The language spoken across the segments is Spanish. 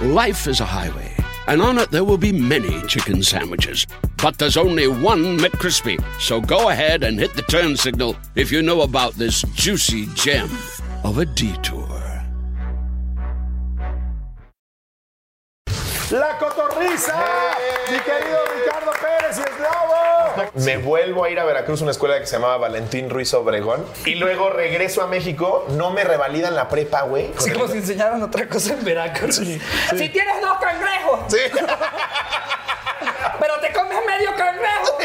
Life is a highway, and on it there will be many chicken sandwiches. But there's only one McCrispy. So go ahead and hit the turn signal if you know about this juicy gem of a detour. La cotorriza, mi querido Ricardo Pérez y el Globo. Me vuelvo a ir a Veracruz, una escuela que se llamaba Valentín Ruiz Obregón. Y luego regreso a México. No me revalidan la prepa, güey. Sí, como si enseñaran otra cosa en Veracruz. Si tienes dos cangrejos. Sí. Pero te comes medio cangrejo.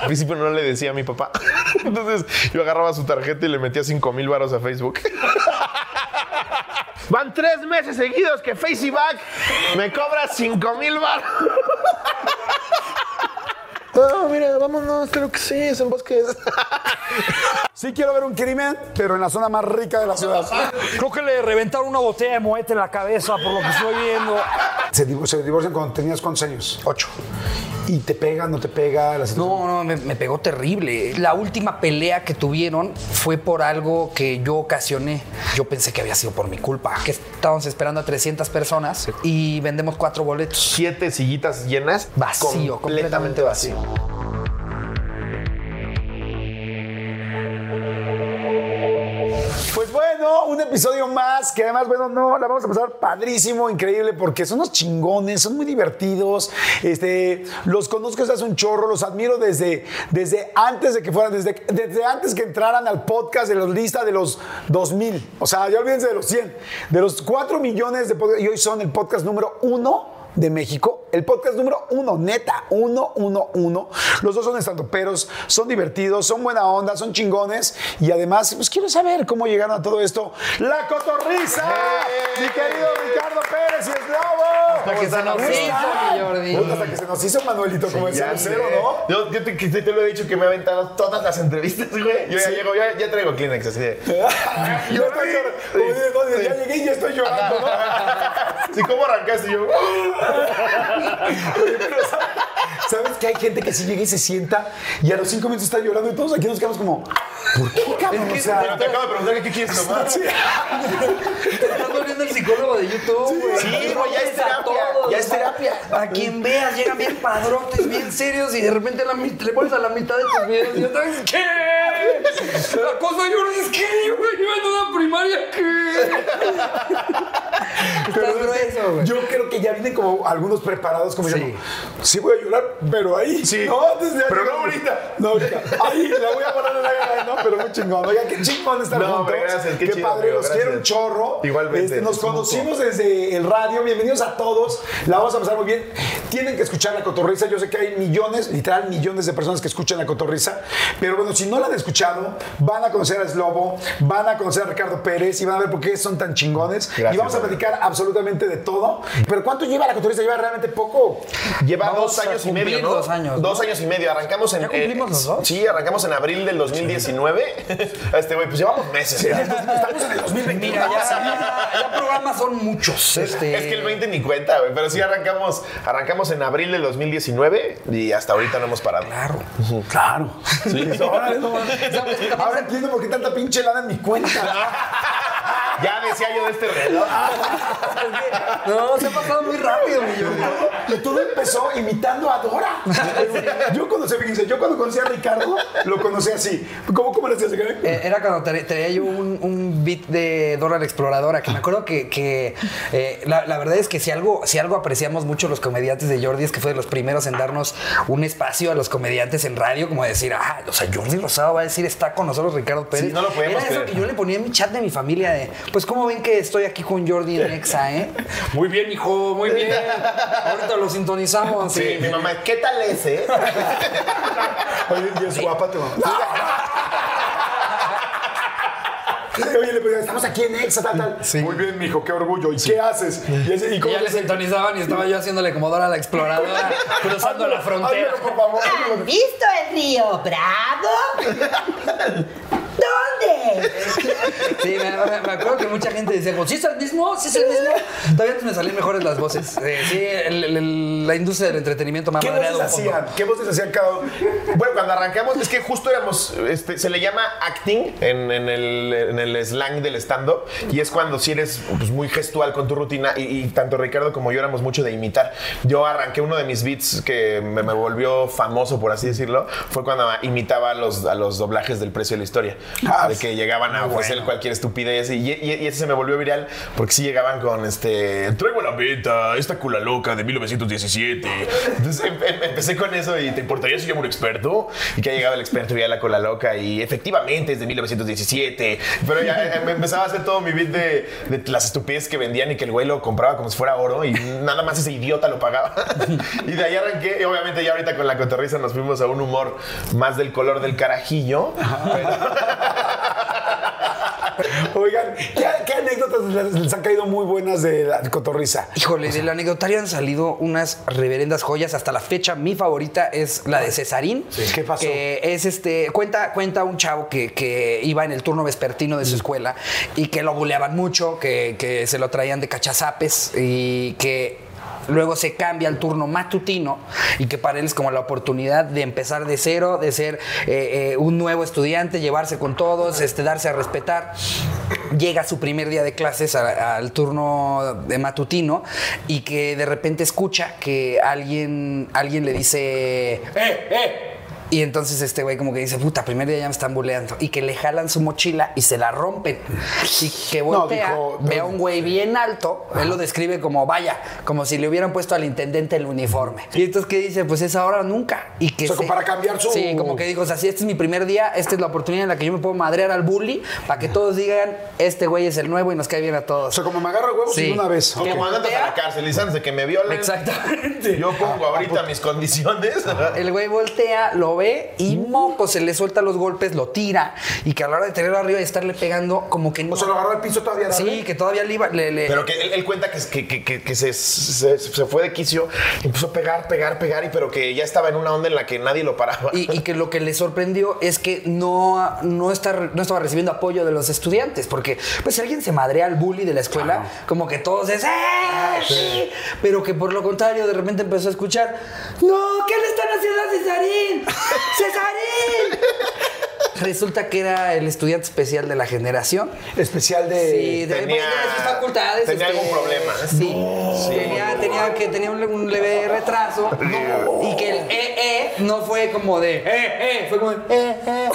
Al principio no le decía a mi papá. Entonces yo agarraba su tarjeta y le metía 5 mil varos a Facebook. Van tres meses seguidos que Faceyback me cobra 5 mil varos. No, mira, vámonos, creo que sí, es en bosques. Sí quiero ver un crimen, pero en la zona más rica de la ciudad. Creo que le reventaron una botella de moete en la cabeza por lo que estoy viendo. Se, divo- se divorcian cuando tenías cuántos años? Ocho. ¿Y te pega, no te pega? La? No, no, me, me pegó terrible. La última pelea que tuvieron fue por algo que yo ocasioné. Yo pensé que había sido por mi culpa. Que estábamos esperando a 300 personas y vendemos cuatro boletos. Siete sillitas llenas. Vacío, Completamente vacío. Pues bueno, un episodio más que además, bueno, no, la vamos a pasar padrísimo, increíble, porque son unos chingones, son muy divertidos. Este, los conozco desde hace un chorro, los admiro desde, desde antes de que fueran, desde, desde antes que entraran al podcast de los lista de los 2000. O sea, ya olvídense de los 100, de los 4 millones de podcasts, y hoy son el podcast número uno de México, el podcast número uno, neta, uno, uno, uno. Los dos son estandoperos, son divertidos, son buena onda, son chingones y además, pues quiero saber cómo llegaron a todo esto. ¡La cotorriza! Mi querido Ricardo Pérez y el Globo. Hasta que se nos ¿Cómo hizo, Jordi. Hasta que se nos hizo Manuelito, como decía Ya Lucero, sé. ¿no? Yo, yo te, lo he dicho que me he aventado todas las entrevistas, güey. Yo ya llego, ya, ya traigo Kleenex así de. Yo. Como Ya llegué y ya estoy llorando, ¿no? Sí, ¿cómo arrancaste? Yo. Oye, pero ¿sabes- ¿sabes que hay gente que sí llega y se sienta y a los cinco minutos está llorando y todos aquí nos quedamos como, ¿por qué, cabrón? O sea, te acabo de preguntar qué quieres tomar. Sí. Te estás volviendo el psicólogo de YouTube, güey. Sí, güey, ya es terapia, todos, ya es terapia. A quien veas, llegan bien padrotes, bien serios y de repente la, le pones a la mitad de tus videos y ¿sabes qué? La cosa Jordi es que yo me llevo a una primaria que... Pero grueso, güey. Yo creo que ya vienen como algunos preparados, como Sí. yo. Sí voy a llorar, pero ahí. Sí. No, desde Pero ahí. no ahorita. No, ahorita. Ahí la voy a poner en la gana, no, pero muy chingón. Oigan, qué chingón estar No, juntos. hombre, gracias, qué chido, padre, amigo, los quiero un chorro. Igualmente, Este, nos conocimos desde el radio. Bienvenidos a todos. La vamos a pasar muy bien. Tienen que escuchar la cotorriza. Yo sé que hay millones, literal millones de personas que escuchan la cotorriza. Pero bueno, si no la han escuchado, van a conocer a Slobo, van a conocer a Ricardo Pérez y van a ver por qué son tan chingones. y vamos a hombre. Platicar absolutamente de todo. Pero ¿cuánto lleva la cotorriza? Lleva realmente poco. Lleva Vamos dos años y medio, ¿no? dos años. Dos años y medio. Arrancamos en. ¿Ya cumplimos eh, los dos? Sí, arrancamos en abril del 2019. Este, güey, pues llevamos meses. Estamos en el 2021. Mira, ya, ya, ya programas son muchos. Este... Es que el 20 ni cuenta, güey. Pero sí arrancamos, arrancamos en abril del 2019 y hasta ahorita no hemos parado. Claro. Claro. Ahora entiendo por qué tanta pinche lana en mi cuenta. Ya decía yo de este reloj. No, se ha pasado muy rápido, mi Jordi. Y todo empezó imitando a Dora. Yo conocí, fíjense, yo cuando conocí a Ricardo, lo conocí así. ¿Cómo, cómo le hacías? Eh, Era cuando tra- traía yo un, un beat de Dora la Exploradora, que me acuerdo que, que, eh, la, la verdad es que si algo, si algo apreciamos mucho los comediantes de Jordi es que fue de los primeros en darnos un espacio a los comediantes en radio, como decir, ah, o sea, Jordi Rosado va a decir, está con nosotros Ricardo Pérez. Sí, no lo podíamos Era eso creer. que yo le ponía en mi chat de mi familia de, pues, ¿cómo ven que estoy aquí con Jordi en Exa, eh? Muy bien, hijo, muy bien. Ahorita lo sintonizamos. Sí, mi mamá, ¿qué tal es, eh? Oye, y es guapa tu mamá. Oye, le estamos aquí en Exa, tal, tal. Muy bien, mijo, qué orgullo. ¿Y qué haces? Y, ese- y Y cómo ya le sintonizaban y estaba yo haciéndole como Dora la exploradora, cruzando la frontera. Házmelo, por favor. ¿Han visto el río Bravo? ¿Dónde? Sí, me, me- acuerdo que mucha gente decía, ¿sí es el mismo? ¿Sí es el mismo? Todavía antes me salían mejores las voces. Eh, sí, el- el- el- la industria del entretenimiento me ha ¿Qué madreado voces hacían? ¿Qué voces hacían cada uno? Bueno, cuando arrancamos, es que justo éramos, este, se le llama acting en, en el, en el slang del stand-up y es cuando si eres pues, muy gestual con tu rutina y, y tanto Ricardo como yo éramos mucho de imitar. Yo arranqué uno de mis beats que me, me volvió famoso, por así decirlo, fue cuando imitaba a los, a los doblajes del precio de la historia. Ah, de que llegaban a ofrecer cualquier estupidez y, y- y ese se me volvió viral porque sí llegaban con este, traigo la venta esta cula loca de 1917. Entonces em- em- empecé con eso y te importaría si llamo un experto y que ha llegado el experto y ya la cola loca y efectivamente es de 1917. Pero ya me empezaba a hacer todo mi beat de, de las estupideces que vendían y que el güey lo compraba como si fuera oro y nada más ese idiota lo pagaba. y de ahí arranqué y obviamente ya ahorita con la cotorriza nos fuimos a un humor más del color del carajillo. Oigan, ¿qué, qué anécdotas les, han caído muy buenas de la cotorriza? Híjole, del anecdotario han salido unas reverendas joyas. Hasta la fecha, mi favorita es la de Cesarín. ¿Qué pasó? Que es este. Cuenta, cuenta un chavo que, que iba en el turno vespertino de su escuela y que lo buleaban mucho, que, que se lo traían de cachazapes y que. Luego se cambia al turno matutino y que para él es como la oportunidad de empezar de cero, de ser eh, eh, un nuevo estudiante, llevarse con todos, este, darse a respetar. Llega su primer día de clases al turno de matutino y que de repente escucha que alguien, alguien le dice, ¡eh, eh! Y entonces este güey como que dice, puta, primer día ya me están buleando. Y que le jalan su mochila y se la rompen. Y que No, voltea, dijo, ve a un güey bien alto, él lo describe como, vaya, como si le hubieran puesto al intendente el uniforme. Y entonces que dice, pues es ahora o nunca. Y que O sea, como para cambiar su- Sí, como que dijo, o sea, si este es mi primer día, esta es la oportunidad en la que yo me puedo madrear al bully para que todos digan, este güey es el nuevo y nos cae bien a O todos. sea, como me agarro huevos Sí. una vez. O como andas a la cárcel y antes de que me violen. Exactamente. Yo pongo ahorita mis condiciones. El güey voltea, lo ve y moco, se le suelta los golpes, lo tira y que a la hora de tenerlo arriba y estarle pegando, como que no. O sea, lo agarró al piso todavía. Sí, que todavía le iba. le- le- Pero que él, él cuenta que, que, que- se, se- se fue de quicio, empezó a pegar, pegar, pegar, y pero que ya estaba en una onda en la que nadie lo paraba. Y, y que lo que le sorprendió es que no, no, está, no estaba recibiendo apoyo de los estudiantes, porque pues si alguien se madrea al bully de la escuela, como que todos es ¡Eh, sí! Pero que por lo contrario de repente empezó a escuchar ¡No! ¿Qué le están haciendo a Cesarín? ¡Cesarín! Resulta que era el estudiante especial de la generación. Especial de. Sí, de, tenía- de sus facultades. tenía algún problema. Sí. Tenía, tenía que tenía un, un leve retraso. Y que el eh, eh no fue como de eh, eh, fue como de eh, eh.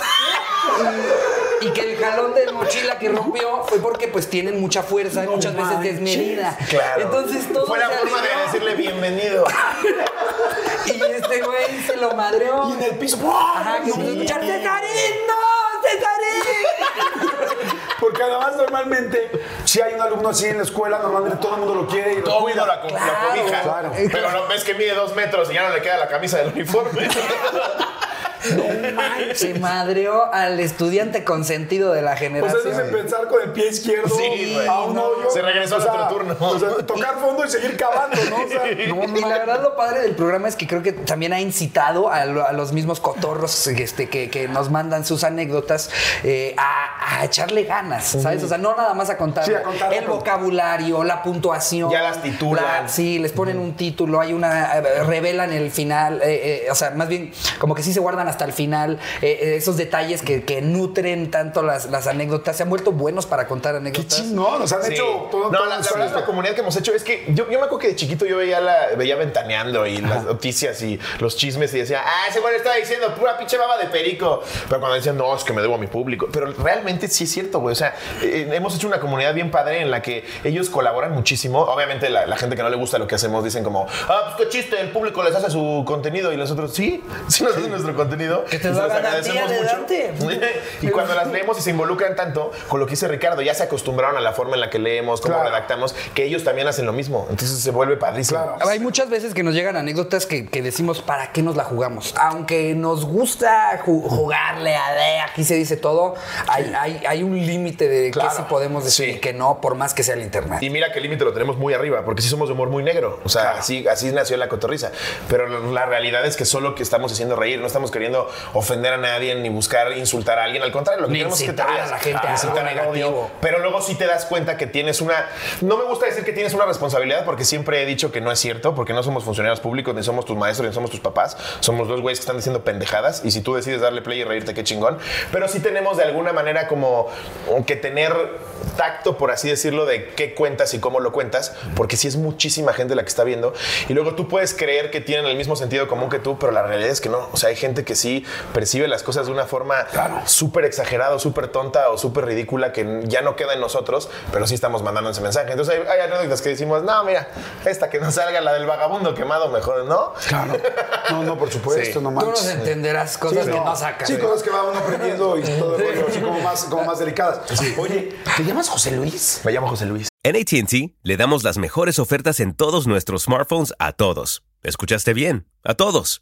Y, que el jalón de mochila que rompió fue porque pues tienen mucha fuerza y muchas veces desmedida. Claro. Entonces todo Fue la forma de decirle bienvenido. Y este güey se lo madreó. Y en el piso. ¡buah! Ajá, que a escuchar Cesarín, no, Cesarín. Porque además, normalmente, si hay un alumno así en la escuela, normalmente todo el mundo lo quiere y lo Todo cuida. mundo la, co- la cobija. claro. Pero no ves que mide dos metros y ya no le queda la camisa del uniforme. Se madreó al estudiante consentido de la O sea, generación. eso es empezar con el pie izquierdo Sí, güey. a un hoyo. Se regresó O sea, otro turno. O sea, tocar fondo y seguir cavando, ¿no? O sea, y la verdad lo padre del programa es que creo que también ha incitado a, lo- a los mismos cotorros este, que, que nos mandan sus anécdotas eh, a, a echarle ganas, ¿sabes? O sea, no nada más a contar Sí, a contar, el a vocabulario, la puntuación. Ya las titulan. la- sí, les ponen un título, hay una, eh, revelan el final, eh, eh, o sea, más bien como que sí se guardan hasta el final eh, eh, esos detalles que, que nutren tanto las, las anécdotas, se han vuelto buenos para contar qué anécdotas. chingón. Nos han Sí. hecho todo. no, todo la, la la comunidad que hemos hecho es que yo, yo me acuerdo que de chiquito yo veía, la, veía ventaneando y las noticias y los chismes y decía, ah, ese güey estaba diciendo pura pinche baba de perico. Pero cuando decían, no, es que me debo a mi público. Pero realmente sí es cierto, güey. O sea, eh, hemos hecho una comunidad bien padre en la que ellos colaboran muchísimo. Obviamente, la, la gente que no le gusta lo que hacemos dicen, como, ah, pues qué chiste, el público les hace su contenido y nosotros, sí, sí nos hacen nuestro contenido. Aprendido. Que te agradecemos adelante. mucho. y cuando las leemos y se involucran tanto con lo que dice Ricardo, ya se acostumbraron a la forma en la que leemos, cómo Claro. redactamos, que ellos también hacen lo mismo. Entonces se vuelve padrísimo. Claro. Hay muchas veces que nos llegan anécdotas que, que decimos, ¿para qué nos la jugamos? Aunque nos gusta ju- jugarle a de, aquí se dice todo, hay, hay, hay un límite de Claro. qué sí podemos decir Sí. y que no, por más que sea el internet. Y mira que el límite lo tenemos muy arriba, porque sí somos de humor muy negro. O sea, así, así nació la cotorriza. Pero la realidad es que solo que estamos haciendo reír, no estamos queriendo ofender a nadie ni buscar insultar a alguien. Al contrario, lo que Ni queremos es que te incitar a rías. la gente a Incitar algo al negativo. odio. Pero luego sí te das cuenta que tienes una. No me gusta decir que tienes una responsabilidad, porque siempre he dicho que no es cierto, porque no somos funcionarios públicos, ni somos tus maestros, ni somos tus papás. Somos dos güeyes que están diciendo pendejadas. Y si tú decides darle play y reírte, qué chingón. Pero sí tenemos de alguna manera como que tener tacto, por así decirlo, de qué cuentas y cómo lo cuentas, porque sí es muchísima gente la que está viendo. Y luego tú puedes creer que tienen el mismo sentido común que tú, pero la realidad es que no. O sea, hay gente que sí percibe las cosas de una forma súper exagerada, súper tonta o súper ridícula que ya no queda en nosotros, pero sí estamos mandando ese mensaje. Entonces hay, hay anécdotas que decimos, no, mira, esta que no salga, la del vagabundo quemado, mejor, ¿no? Claro. No, no, por supuesto, Sí. no Tú nos manches. entenderás cosas Sí, que no. no sacas. Sí, cosas que va uno aprendiendo y todo el rollo, así como más, como más delicadas. Oye, ¿te llamas José Luis? Me llamo José Luis. En ATT le damos las mejores ofertas en todos nuestros smartphones a todos. ¿Escuchaste bien? A todos.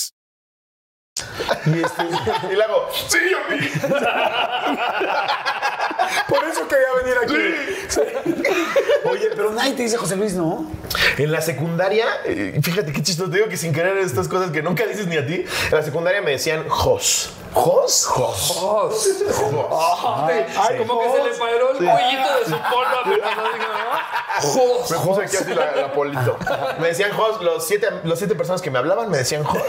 Y este, Y le hago, sí, a mí. por eso quería venir aquí. Sí. Oye, pero nadie te dice José Luis, ¿no? En la secundaria, eh, fíjate qué chistoso, te digo que sin querer estas cosas que nunca dices ni a ti, en la secundaria me decían Jos. ¿Jos? Jos. Ay, como que se le paró el cuellito de su polvo. Me puse aquí así la, la polito. Me decían Jos, los siete, los siete personas que me hablaban me decían Jos.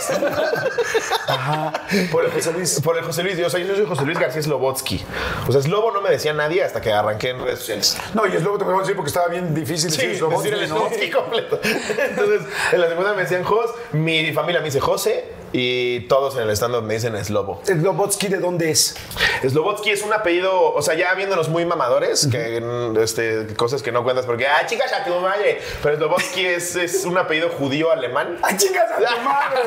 Por el José Luis. Por el José Luis. Yo, soy- yo soy José Luis García Slobotsky. O sea, Slobo no me decía nadie hasta que arranqué en redes sociales. No, y es luego te a decir porque estaba bien difícil Sí, decir Slobodsky, decir el. Slobotsky completo. Entonces, en la segunda me decían Jos, mi familia me dice José y todos en el stand-up me dicen Slobo. Slobodsky, ¿de dónde es? Slobotsky es un apellido, o sea, ya viéndonos muy mamadores, que este, cosas que no cuentas porque, ah, chicas, a tu madre. Pero Slobotsky es, es un apellido judío alemán. ¡Ay, chingas a tu madre!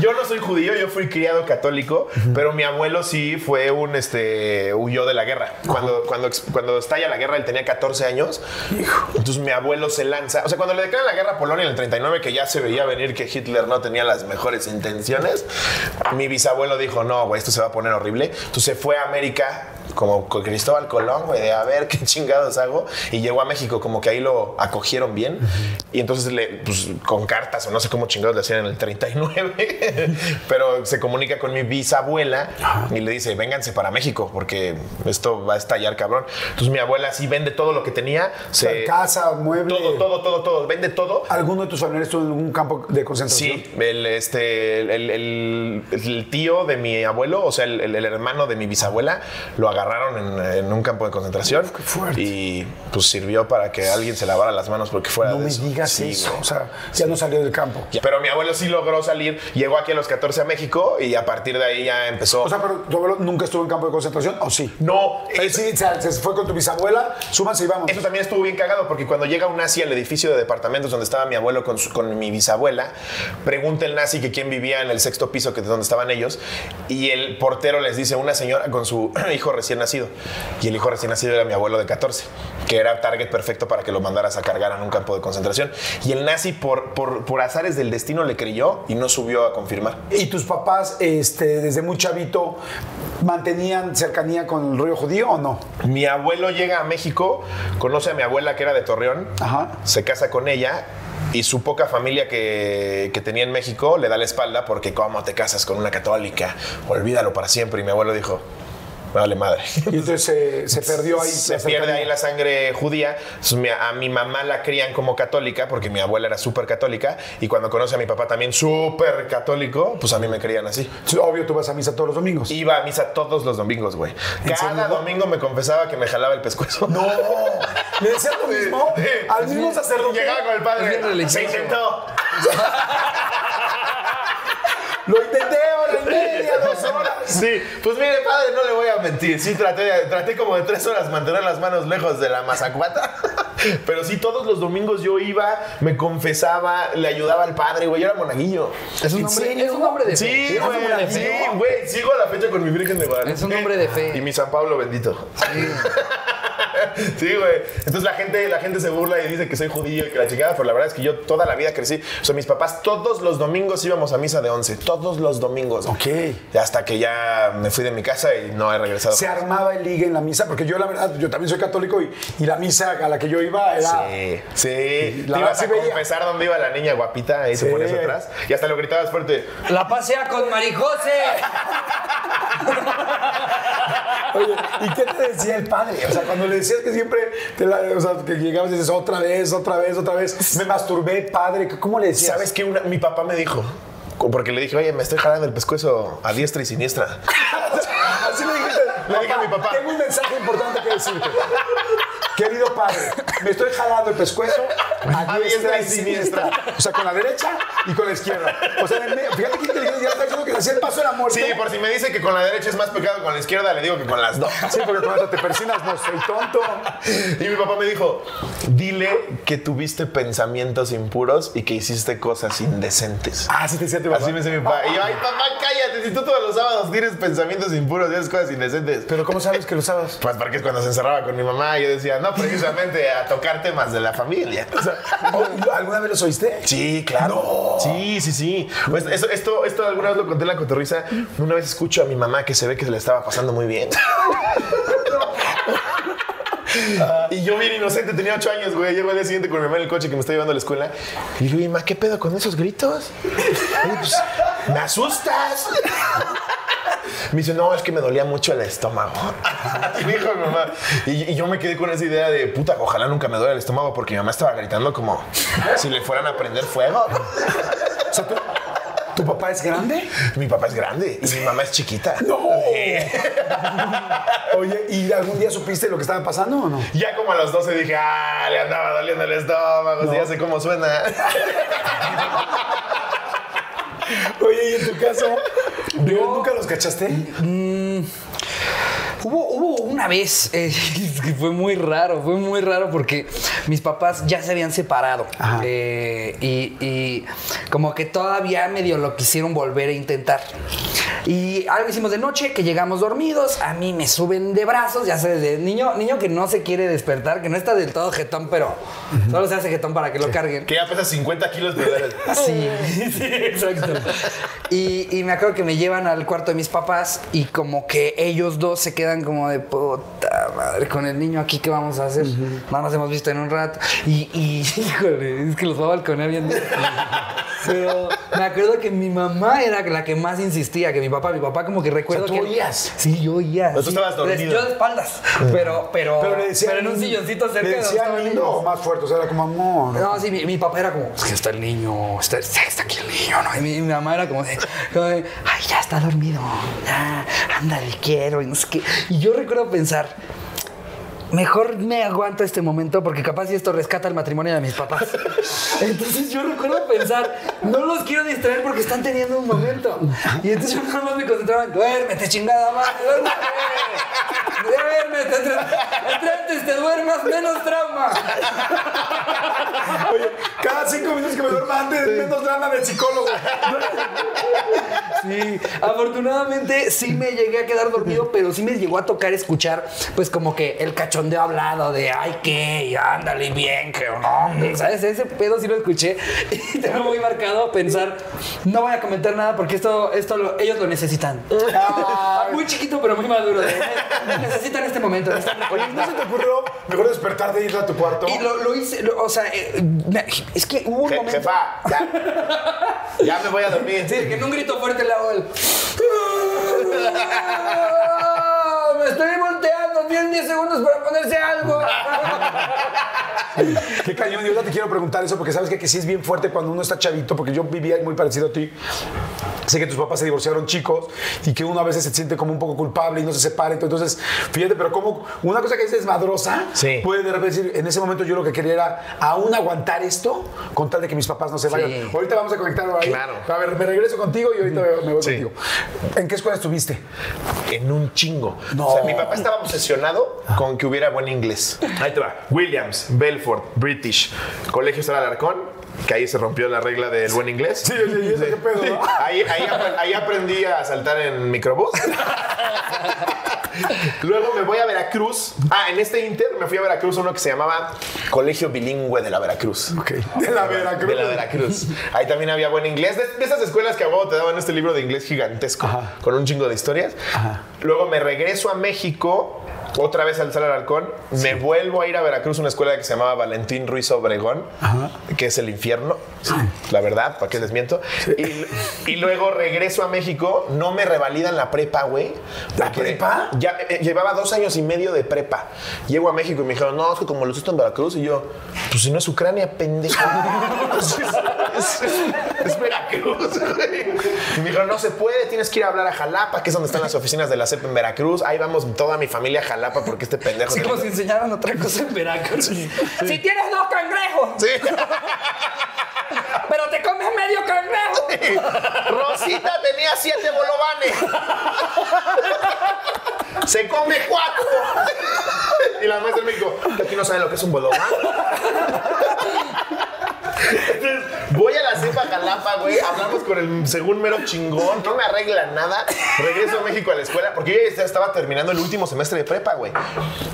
Yo no soy judío, yo fui criado católico, pero mi abuelo sí fue un, este, huyó de la guerra. Cuando, cuando, cuando estalla la guerra, él tenía 14 años. Entonces mi abuelo se lanza, o sea, cuando le declaran la guerra a Polonia en el 39, que ya se veía venir que Hitler no tenía las mejores intenciones, mi bisabuelo dijo, no, güey, esto se va a poner horrible. Entonces se fue a América como con Cristóbal Colón, güey, de a ver qué chingados hago. Y llegó a México, como que ahí lo acogieron bien. Y entonces, le, pues, con cartas o no sé cómo chingados le hacían en el 39, pero se comunica con mi bisabuela y le dice, vénganse para México, porque esto va a estallar, cabrón. Entonces mi abuela sí vende todo lo que tenía. Se, Casa, mueble. todo, todo, todo, todo. Vende todo. ¿Alguno de tus familiares estuvo en algún campo de concentración? Sí, el, este, el, el- el tío de mi abuelo, o sea, el, hermano de mi bisabuela, lo agarraron en, en un campo de concentración. qué fuerte. Y pues sirvió para que alguien se lavara las manos porque fuera No de me eso. digas Sí, eso. güey. O sea, ya no salió del campo. Ya, Pero mi abuelo sí logró salir, llegó aquí a los 14 a México y a partir de ahí ya empezó. O sea, pero tu abuelo nunca estuvo en campo de concentración, ¿o sí? no, sí, o sea, se fue con tu bisabuela, súmanse y vamos. Eso también estuvo bien cagado porque cuando llega un nazi al edificio de departamentos donde estaba mi abuelo con, su- con mi bisabuela, pregunta el nazi que quién vivía en el sexto piso que es donde estaban ellos y el portero les dice una señora con su hijo recién nacido y el hijo recién nacido era mi abuelo de 14 que era target perfecto para que lo mandaras a cargar en un campo de concentración y el nazi por, por, por azares del destino le creyó y no subió a confirmar. ¿Y tus papás, este, desde muy chavito, mantenían cercanía con el rollo judío o no? Mi abuelo llega a México, conoce a mi abuela que era de Torreón, Ajá. se casa con ella y su poca familia que, que tenía en México le da la espalda porque ¿cómo te casas con una católica? Olvídalo para siempre. Y mi abuelo dijo, vale madre. Y entonces se, se perdió ahí. Se la pierde ahí la sangre judía. Entonces, a mi mamá la crían como católica porque mi abuela era súper católica y cuando conoce a mi papá también súper católico, pues a mí me crían así. Sí, Obvio, tú vas a misa todos los domingos. Iba a misa todos los domingos, güey. Cada serio? domingo me confesaba que me jalaba el pescuezo. No, ¿le decías lo mismo? Al mismo sacerdote. Llegaba con el padre. Se intentó. Lo intenté hora y media, dos horas. Sí, pues mire, padre, no le voy a mentir. Sí, traté, traté como de tres horas mantener las manos lejos de la mazacuata. Pero sí, todos los domingos yo iba, me confesaba, le ayudaba al padre, güey. Yo era monaguillo. Es un ¿En hombre, es un hombre de fe. Sí, ¿Eres güey. Sí. Sigo a la fecha con mi Virgen de Guadalupe. Es un hombre de fe. Y mi San Pablo bendito. Sí, güey. Entonces la gente, la gente se burla y dice que soy judío y que la chingada, pero la verdad es que yo toda la vida crecí. O sea, mis papás todos los domingos íbamos a misa de 11. Todos los domingos. Ok. Y hasta que ya me fui de mi casa y no he regresado. Se armaba el ligue en la misa, porque yo la verdad, yo también soy católico y, y la misa a la que yo iba era... Sí, sí. La Te ibas sí a veía. confesar dónde iba la niña guapita, ahí Sí. te ponías atrás. Y hasta lo gritabas fuerte. La pasea con Marijose. Oye, ¿y qué te decía el padre? O sea, cuando le decías que siempre, te la- o sea, que llegabas y dices otra vez, otra vez, otra vez, me masturbé, padre, ¿cómo le decías? ¿Sabes qué? Una- mi papá me dijo. Porque le dije, oye, me estoy jalando el pescuezo a diestra y siniestra. Así le dijiste, Le dije a mi papá. Tengo un mensaje importante que decirte. Querido padre, me estoy jalando el pescuezo a diestra y siniestra. O sea, con la derecha y con la izquierda. O sea, en el medio. fíjate que inteligente, ya está que le hacía el paso de la muerte. Sí, por si me dice que con la derecha es más pecado que con la izquierda, le digo que con las dos. Sí, porque eso te persinas, no soy tonto. Y mi papá me dijo, dile que tuviste pensamientos impuros y que hiciste cosas indecentes. Ah, sí te decía tu papá. Así me dice mi papá. Y yo, ay, papá, cállate. Si tú todos los sábados tienes pensamientos impuros y haces cosas indecentes. Pero ¿cómo sabes que lo sabes? Pues porque es cuando se encerraba con mi mamá y yo decía, no, precisamente a tocar temas de la familia. O sea, ¿Alguna vez los oíste? Sí, claro. Sí, sí, sí. Pues eso, esto, esto alguna vez lo conté la cotorriza. Una vez escucho a mi mamá que se ve que se le estaba pasando muy bien. Y yo bien inocente, tenía ocho años, güey. Llego al día siguiente con mi mamá en el coche que me está llevando a la escuela. Y digo, mamá, ¿qué pedo con esos gritos? Pues, me asustas. Me dice, no, es que me dolía mucho el estómago. Y yo me quedé con esa idea de, puta, ojalá nunca me duele el estómago porque mi mamá estaba gritando como si le fueran a prender fuego. O sea, ¿tu, tu papá es grande? Mi papá es grande y mi mamá es chiquita. No. Oye, ¿y algún día supiste lo que estaba pasando o no? Ya como a los 12 dije, ah, le andaba doliendo el estómago, sí, ya sé cómo suena. Oye, ¿y en tu caso? ¿Nunca los cachaste? Hubo, hubo una vez eh, que fue muy raro, fue muy raro porque mis papás ya se habían separado eh, y, y como que todavía medio lo quisieron volver a intentar. Y algo hicimos de noche, que llegamos dormidos, a mí me suben de brazos, ya sabes, de niño, niño que no se quiere despertar, que no está del todo jetón, pero solo se hace jetón para que lo carguen. Que ya pesa 50 kilos de ver. Sí, sí, exacto. Y, y me acuerdo que me llevan al cuarto de mis papás y como que ellos dos se quedan como de puta madre con el niño aquí, ¿qué vamos a hacer? No nos hemos visto en un rato. Y, y híjole, es que los va a balconear bien. Pero me acuerdo que mi mamá era la que más insistía que mi papá. Mi papá como que recuerdo O sea, ¿tú que... oías? Sí, yo oía. Pero tú sí. estabas dormido. Yo de espaldas. Pero, pero, Pero le decía. pero en un silloncito cerca Le de donde decía estaban lindo ellos. o más fuerte, o sea, era como amor. No, sí, mi, mi papá era como, es que está el niño, está, está, está aquí el niño, ¿no? Y mi, mi mamá era como de, como de, ay, ya está dormido, ya, ándale, quiero, y no sé qué. Y yo recuerdo pensar, mejor me aguanto este momento porque capaz si esto rescata el matrimonio de mis papás. Entonces yo recuerdo pensar, no los quiero distraer porque están teniendo un momento. Y entonces yo nada más me concentraba en, duérmete, chingada madre, duérmete. Duérmete, entre, te duermas, menos trauma. Oye, cada cinco minutos que me duerma antes, menos drama del psicólogo. Sí, afortunadamente sí me llegué a quedar dormido, pero sí me llegó a tocar escuchar, pues como que el cachondeo hablado de ay, qué, y ándale bien, que no, ¿sabes? Ese pedo sí lo escuché y tengo muy marcado pensar, no voy a comentar nada porque esto, esto lo- ellos lo necesitan. Ah, muy chiquito, pero muy maduro. de, necesitan este momento. necesitan Oye, ¿no se te ocurrió mejor despertarte e ir a tu cuarto? Y lo, lo hice, lo- o sea, eh, es que hubo un Je- momento. jefa, ya. Ya me voy a dormir. Sí, que en un grito fuerte hago el. Me estoy volteando, tienen 10 segundos para ponerse algo. Qué cañón. Y ahorita te quiero preguntar eso porque sabes que, que sí es bien fuerte cuando uno está chavito, porque yo vivía muy parecido a ti. Sé que tus papás se divorciaron chicos y que uno a veces se siente como un poco culpable y no se separa. Entonces, fíjate, pero como una cosa que es desmadrosa Sí. puede de repente decir, en ese momento yo lo que quería era aún aguantar esto con tal de que mis papás no se vayan. Sí. Ahorita vamos a conectar ahí. Claro. A ver, me regreso contigo y ahorita me voy Sí. contigo. ¿En qué escuela estuviste? En un chingo. No. O sea, mi papá estaba obsesionado con que hubiera buen inglés. Ahí te va. Williams, Belfort, British, Colegio Sara Alarcón, que ahí se rompió la regla del buen inglés. Sí, oye, ¿y eso qué pedo, no? Ahí, ahí, apre- ahí aprendí a saltar en microbús. Luego me voy a Veracruz. Ah, en este Inter me fui a Veracruz a uno que se llamaba Colegio Bilingüe de la Veracruz. Ok. De la Veracruz. De la Veracruz. Ahí también había buen inglés. De, de esas escuelas que a huevo te daban este libro de inglés gigantesco con un chingo de historias. Luego me regreso a México. Otra vez al Sala Halcón, me vuelvo a ir a Veracruz, una escuela que se llamaba Valentín Ruiz Obregón, que es el infierno, la verdad, ¿para qué les miento? Y, y luego regreso a México, no me revalidan la prepa, güey. ¿La prepa? Ya eh, llevaba dos años y medio de prepa. Llego a México y me dijeron, no, es que como lo hiciste en Veracruz, y yo, pues si no es Ucrania, pendejo. es, es- es- es Veracruz, güey. Y me dijeron, no se puede, tienes que ir a hablar a Jalapa, que es donde están las oficinas de la CEP en Veracruz. Ahí vamos toda mi familia a Jalapa porque este pendejo. Se- como si enseñaran otra cosa en Veracruz. Si tienes dos cangrejos, Sí. pero te comes medio cangrejo. Rosita tenía siete bolovanes. Se come cuatro. Y la maestra me dijo, aquí no saben lo que es un bolobán. Entonces, voy a la cepa Hablamos con el según mero chingón. No me arregla nada. Regreso a México a la escuela, porque yo ya estaba terminando el último semestre de prepa, güey.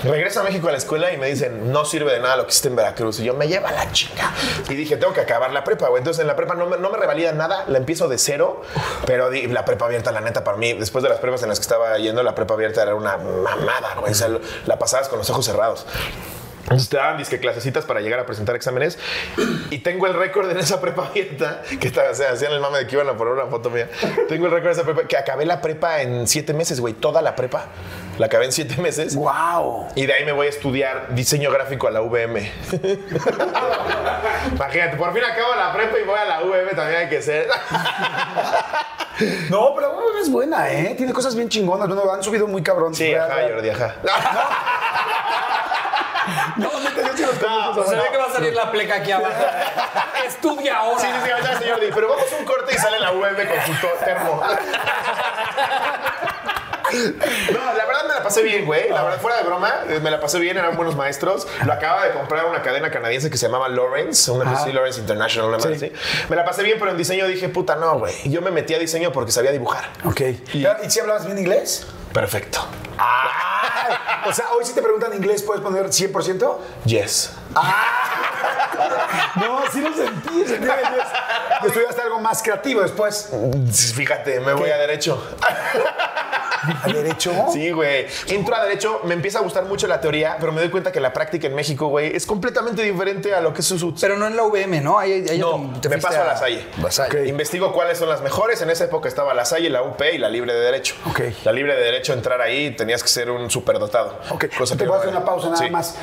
Regreso a México a la escuela y me dicen, no sirve de nada lo que hiciste en Veracruz. Y yo, me lleva la chica. Y dije, tengo que acabar la prepa, güey. Entonces en la prepa no me, no me revalida nada. La empiezo de cero. Pero la prepa abierta, la neta, para mí, después de las prepas en las que estaba yendo, la prepa abierta era una mamada, güey. O sea, la pasabas con los ojos cerrados. Entonces te daban disque clasecitas para llegar a presentar exámenes. Y tengo el récord en esa prepa abierta, que estaba, o sea, hacían el mame de que iban a poner una foto mía. Tengo el récord en esa prepa, que acabé la prepa en siete meses, güey. Toda la prepa. La acabé en siete meses. ¡Wow! Y de ahí me voy a estudiar diseño gráfico a la VM. Imagínate, por fin acabo la prepa y voy a la VM, también hay que ser. No, pero bueno, es buena, ¿eh? Tiene cosas bien chingonas. Bueno, han subido muy cabrón. Sí, ajá. Jordi, ajá. No, neta, yo sí los conozco. Se ve que va a salir la pleca aquí abajo. Estudia ahora. Sí, sí, sí, Jordi. Pero vamos a un corte y sale la VM con su to- termo. No, la verdad me la pasé bien, güey. La verdad, fuera de broma, eh, me la pasé bien, eran buenos maestros. Lo acaba de comprar una cadena canadiense que se llamaba Lawrence, una sí, Lawrence International, una madre así. Me la pasé bien, pero en diseño dije, puta, no, güey. Yo me metí a diseño porque sabía dibujar. Ok. ¿Y, si hablabas bien inglés? Perfecto. Ay, o sea, hoy si te preguntan inglés, ¿puedes poner 100%? Yes. No, sí lo sentí, sentí que yes. Y estudiaste algo más creativo después. Fíjate, me voy a derecho. ¿A derecho? Sí, güey. Entro a derecho, me empieza a gustar mucho la teoría, pero me doy cuenta que la práctica en México, güey, es completamente diferente a lo que es su. Pero no en la UVM, ¿no? Ahí, ahí No, te me paso a la Salle. La Salle. Investigo cuáles son las mejores. En esa época estaba la Salle, la UP y la Libre de Derecho. Ok. La Libre de Derecho, entrar ahí, tenías que ser un superdotado. Ok, Cosa te que voy a hacer una pausa nada Sí. más.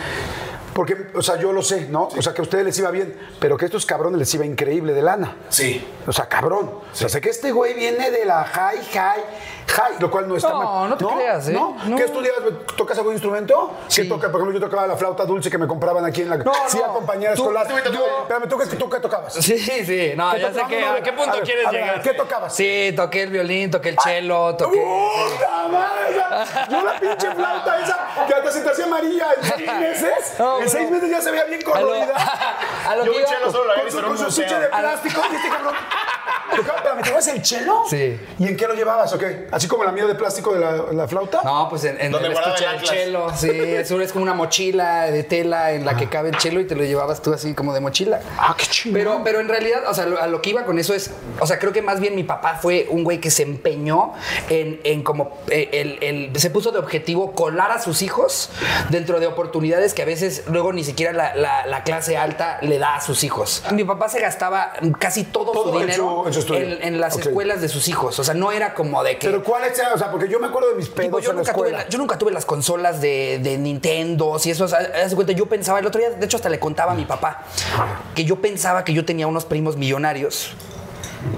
Porque, o sea, yo lo sé, ¿no? O sea, que a ustedes les iba bien, pero que a estos cabrones les iba increíble de lana. Sí. O sea, cabrón. O sea, sé que este güey viene de la high, high, high, lo cual no está No, mal. no te creas, ¿eh? ¿No? No. ¿Qué estudias? ¿Tocas algún instrumento? Sí. ¿Qué toca? Por ejemplo, yo tocaba la flauta dulce que me compraban aquí en la... No, sí, no. acompañar Tú- escolar. Yo- Espérame, ¿tú qué, tú qué tocabas? Sí, sí, no, ¿Qué ya sé que, No, a qué punto a ver, quieres a ver, llegar. ¿qué tocabas? Sí, toqué el violín, toqué el cello, toqué. ¡Puta madre! Yo la pinche flauta esa que hasta se te hacía amarilla en seis meses. No, en seis meses ya se veía bien A lo, colorida. a lo Yo que un iba- chelo solo lo había Con visto su, en un museo. de plástico, y este cabrón. Espérame, ¿tocabas el chelo? Sí. ¿Y en qué lo llevabas? Ok. Así como la mía de plástico de la, la flauta. No, pues en, en Donde el estuche el del chelo. Sí, eso es como una mochila de tela en la que cabe el chelo y te lo llevabas tú así como de mochila. Ah, qué chingón. Pero, pero en realidad, o sea, lo- a lo que iba con eso es, o sea, creo que más bien mi papá fue un güey que se empeñó en, en como, eh, el, el- se puso de objetivo colar a sus hijos dentro de oportunidades que a veces luego ni siquiera la, la- la clase alta le da a sus hijos. Mi papá se gastaba casi todo, Todo su en dinero su- en su estudio. en, en las escuelas de sus hijos. O sea, no era como de que... Pero ¿cuál es? O sea, porque yo me acuerdo de mis pedos yo, en la nunca tuve escuela. la- yo nunca tuve las consolas de, de Nintendo y eso. O sea, haz de cuenta, yo pensaba, el otro día, de hecho, hasta le contaba a mi papá que yo pensaba que yo tenía unos primos millonarios.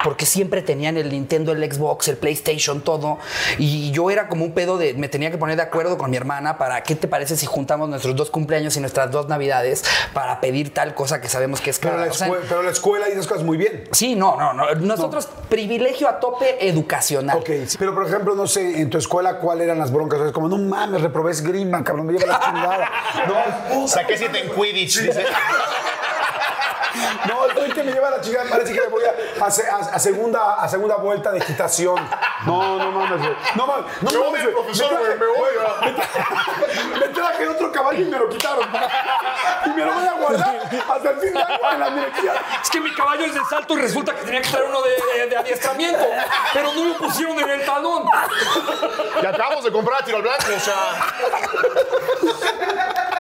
Porque siempre tenían el Nintendo, el Xbox, el PlayStation, todo. Y yo era como un pedo de. Me tenía que poner de acuerdo con mi hermana para. ¿Qué te parece si juntamos nuestros dos cumpleaños y nuestras dos navidades para pedir tal cosa que sabemos que es Pero cara? O sea, pero la escuela y esas cosas muy bien. sí, no, no, no. Nosotros, privilegio a tope educacional. Ok, sí. pero por ejemplo, no sé, en tu escuela, ¿cuál eran las broncas? O sea, como, no mames, reprobé Greenman, cabrón, me lleva la chingada. No, Saqué siete en Quidditch, dice. no, estoy que me lleva la chingada, parece que me voy a, a se- a- a segunda, a segunda vuelta de equitación. No, no mames, güey. No mames, no Me mames, odia, profesor, Me güey, me odia. Me traje otro caballo y me lo quitaron. Y me lo voy a guardar hasta el fin de año en la universidad. Es que mi caballo es de salto y resulta que tenía que traer uno de, de- de adiestramiento, pero no lo pusieron en el talón. Y acabamos de comprar a tiro al blanco, o sea.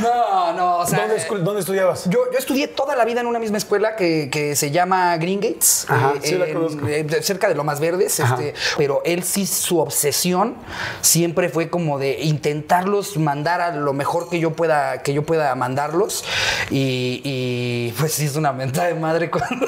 No, no, o sea. ¿Dónde, estudiabas? Yo, yo estudié toda la vida en una misma escuela que, que se llama Green Gates, Ajá, eh, sí la conozco. eh, de- cerca de Lomas Verdes. Este, pero él sí, su obsesión siempre fue como de intentarlos mandar a lo mejor que yo pueda, que yo pueda mandarlos. Y, y, pues sí es una mentada de madre cuando,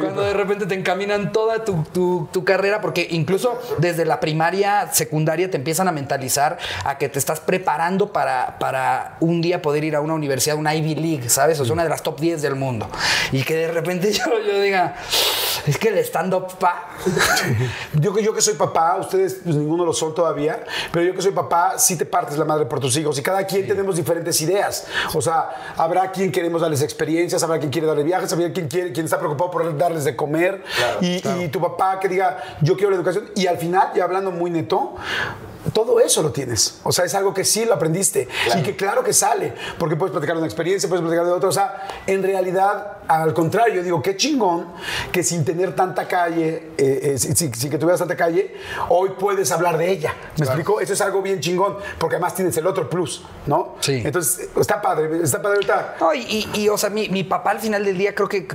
cuando de repente te encaminan toda tu, tu- tu carrera, porque incluso desde la primaria, secundaria, te empiezan a mentalizar a que te estás preparando para, para un día poder ir a una universidad, una Ivy League, ¿sabes? O sea, una de las top 10 del mundo. Y que de repente yo, yo diga, es que el stand-up pa. Yo que, yo que soy papá, ustedes pues, ninguno lo son todavía, pero yo que soy papá, sí te partes la madre por tus hijos y cada quien tenemos diferentes ideas. O sea, habrá quien queremos darles experiencias, habrá quien quiere darle viajes, habrá quien, quiere, quien está preocupado por darles de comer y, y tu papá que diga, yo quiero la educación y al final, ya hablando muy neto, todo eso lo tienes. O sea, es algo que sí lo aprendiste y que claro que sale, porque puedes platicar de una experiencia, puedes platicar de otra. O sea, en realidad, al contrario, digo, qué chingón que sin tener tanta calle, eh, eh, sin, sin- sin que tuvieras tanta calle, hoy puedes hablar de ella. ¿Me explico? Eso es algo bien chingón, porque además tienes el otro plus, ¿no? Sí. Entonces, está padre, está padre ahorita. No, y, y- y, o sea, mi, mi papá al final del día creo que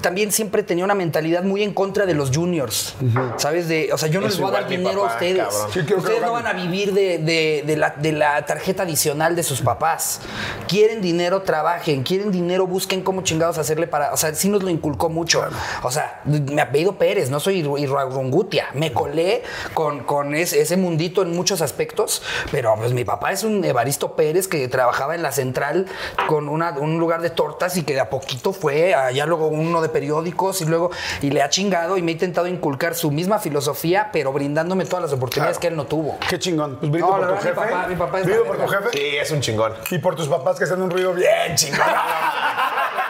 también siempre tenía una mentalidad muy en contra de los juniors, ¿sabes? De, o sea, yo no Es les voy a dar dinero a ustedes. Sí, ustedes no van a vivir de, de- de la, de la tarjeta adicional de sus papás. Quieren dinero, trabajen. Quieren dinero, busquen cómo chingados hacerle para... O sea, sí nos lo inculcó mucho. O sea, me apellido Pérez, no soy Irrarungutia. Me colé con, con ese, ese mundito en muchos aspectos, pero pues mi papá es un Evaristo Pérez que trabajaba en la central con una- un lugar de tortas y que de a poquito fue allá luego uno de periódicos y luego y le ha chingado y me ha intentado inculcar su misma filosofía, pero brindándome todas las oportunidades que él no tuvo. Qué chingón. Pues brindo No, por tu verdad, mi jefe. papá- mi papá es brindo por tu jefe. Sí, es un chingón. Y por tus papás que hacen un ruido bien chingón.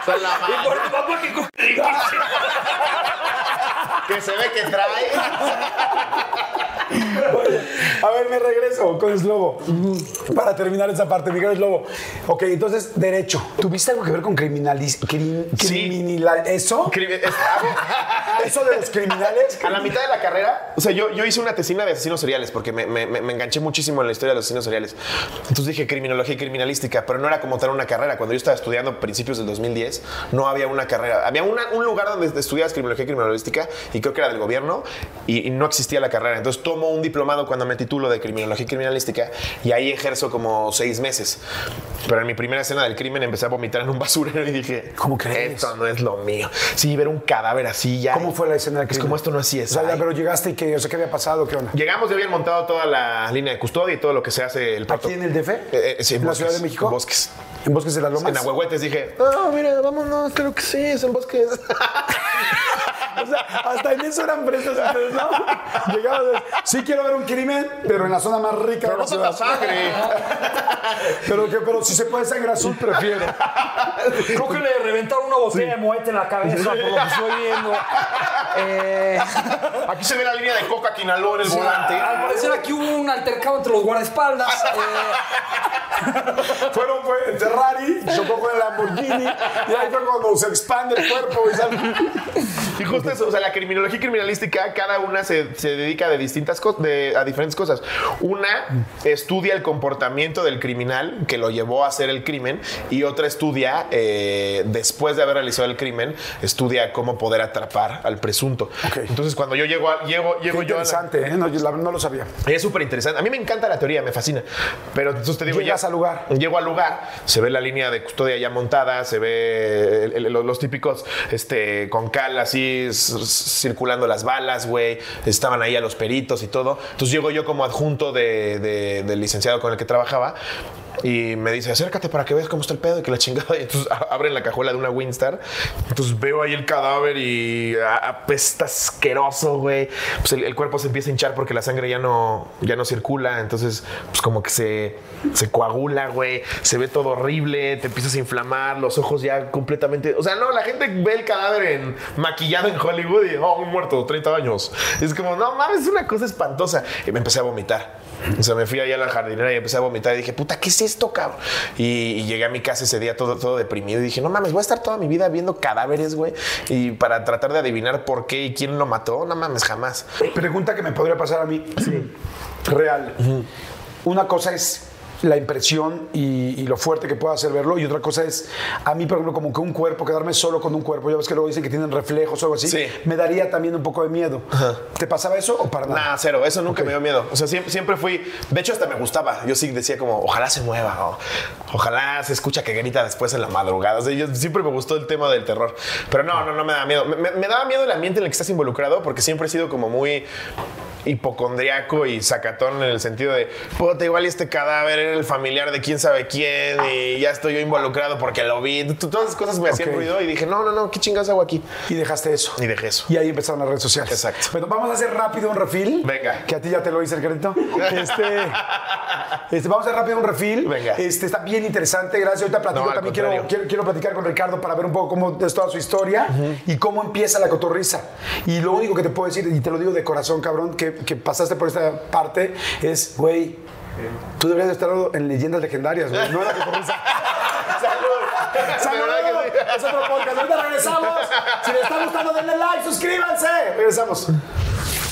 Y por tu papá que riquísimo. que se ve que trae. A ver, me regreso con Slobo. Para terminar esa parte, Miguel Slobo. Ok, entonces, derecho. ¿Tuviste algo que ver con criminaliz... crim- Sí. criminal... ¿Eso? Eso de los criminales. A la mitad de la carrera, o sea, yo, yo hice una tesina de asesinos seriales porque me, me- me- me enganché muchísimo en la historia de los asesinos seriales. Entonces dije criminología y criminalística, pero no era como tal una carrera. Cuando yo estaba estudiando principios del 2010, no había una carrera. Había una- un lugar donde estudiabas criminología y criminalística y creo que era del gobierno y, y no existía la carrera. Entonces tomo un diplomado cuando me titulo de criminología y criminalística y ahí ejerzo como seis meses. Pero en mi primera escena del crimen empecé a vomitar en un basurero y dije, ¿Cómo crees? Esto no es lo mío. Sí, ver un cadáver así ya. ¿Cómo fue la escena del Es crimen? como esto no así es. O sea, pero llegaste y que, o sea, ¿qué había pasado? ¿Qué onda? Llegamos, ya habían montado toda la línea de custodia y todo lo que se hace el ¿Aquí en el DF? Eh, eh, sí, ¿En la Ciudad de México? En Bosques. ¿En Bosques de las Lomas? En Ahuehuetes dije, no, mira, vámonos, creo que sí, es en Bosques. O sea, hasta en eso eran presas ustedes, ¿no? Sí quiero ver un crimen, pero en la zona más rica Pero de no la tanta ciudad. sangre. Pero, que, pero si se puede sangre azul, prefiero. Creo que le reventaron una botella de muerte en la cabeza, por lo que estoy viendo. Eh, Aquí se ve la línea de coca que inhaló en el volante. al parecer aquí hubo un altercado entre los guardaespaldas. eh, Fueron fue Ferrari, chocó con el Lamborghini, y ahí fue cuando se expande el cuerpo y sale. Y justo eso, o sea, la criminología criminalística, cada una se, se dedica de distintas cosas, a diferentes cosas. Una estudia el comportamiento del criminal que lo llevó a hacer el crimen, y otra estudia, eh, después de haber realizado el crimen, estudia cómo poder atrapar al presunto. Ok. Entonces, cuando yo llego, a- llego, Qué llego yo interesante, ¿eh? No, yo la- no lo sabía. es súper interesante. A mí me encanta la teoría, me fascina. Pero entonces te digo, Llegas ya- lugar. Llego al lugar, se ve la línea de custodia ya montada, se ve los, típicos este, con cal así circulando las balas, güey. Estaban ahí a los peritos y todo. Entonces llego yo como adjunto de- del licenciado con el que trabajaba. Y me dice, acércate para que veas cómo está el pedo y que la chingada. Y entonces abren la cajuela de una Winstar. Entonces veo ahí el cadáver y apesta asqueroso, güey. Pues el, cuerpo se empieza a hinchar porque la sangre ya no, ya no circula. Entonces, pues como que se, se coagula, güey. Se ve todo horrible, te empiezas a inflamar, los ojos ya completamente. O sea, no, la gente ve el cadáver maquillado en Hollywood y, oh, un muerto, 30 años. Es como, no mames, es una cosa espantosa. Y me empecé a vomitar. O sea, me fui allá a la jardinera y empecé a vomitar y dije, puta, ¿qué es esto, cabrón? Y, y llegué a mi casa ese día todo, todo deprimido y dije, no mames, voy a estar toda mi vida viendo cadáveres, güey. Y para tratar de adivinar por qué y quién lo mató, no mames, jamás. Pregunta que me podría pasar a mí. Real. Una cosa es la impresión y, y lo fuerte que pueda hacer verlo. Y otra cosa es, a mí, por ejemplo, como que un cuerpo, quedarme solo con un cuerpo, ya ves que luego dicen que tienen reflejos o algo así, Sí. me daría también un poco de miedo. ¿Te pasaba eso o para nada? Nada, cero, eso nunca me dio miedo. O sea, siempre, siempre fui. De hecho, hasta me gustaba. Yo sí decía, como, ojalá se mueva, o ojalá se escucha que grita después en la madrugada. O sea, yo- siempre me gustó el tema del terror. Pero no, no, no me da miedo. Me, me- me daba miedo el ambiente en el que estás involucrado porque siempre he sido como muy hipocondriaco y sacatón en el sentido de, puta, igual y este cadáver era el familiar de quién sabe quién y ya estoy yo involucrado porque lo vi. Todas esas cosas me hacían ruido y dije, no, no, no, ¿qué chingados hago aquí? Y dejaste eso. Y dejé eso. Y ahí empezaron las redes sociales. Exacto. Bueno, vamos a hacer rápido un refil. Venga. Que a ti ya te lo hice el crédito. Este, este, vamos a hacer rápido un refil. Venga. Este, está bien interesante. Gracias. Ahorita platico. No, También quiero, quiero, quiero platicar con Ricardo para ver un poco cómo es toda su historia y cómo empieza la cotorriza. Y lo único que te puedo decir, y te lo digo de corazón, cabrón, que, que pasaste por esta parte, es, güey, tú deberías de estar en leyendas legendarias, güey. No en la cotorriza. Salud. ¡Salud! Que. Es otro podcast. Ahorita regresamos. Si les está gustando, denle like, suscríbanse. Regresamos.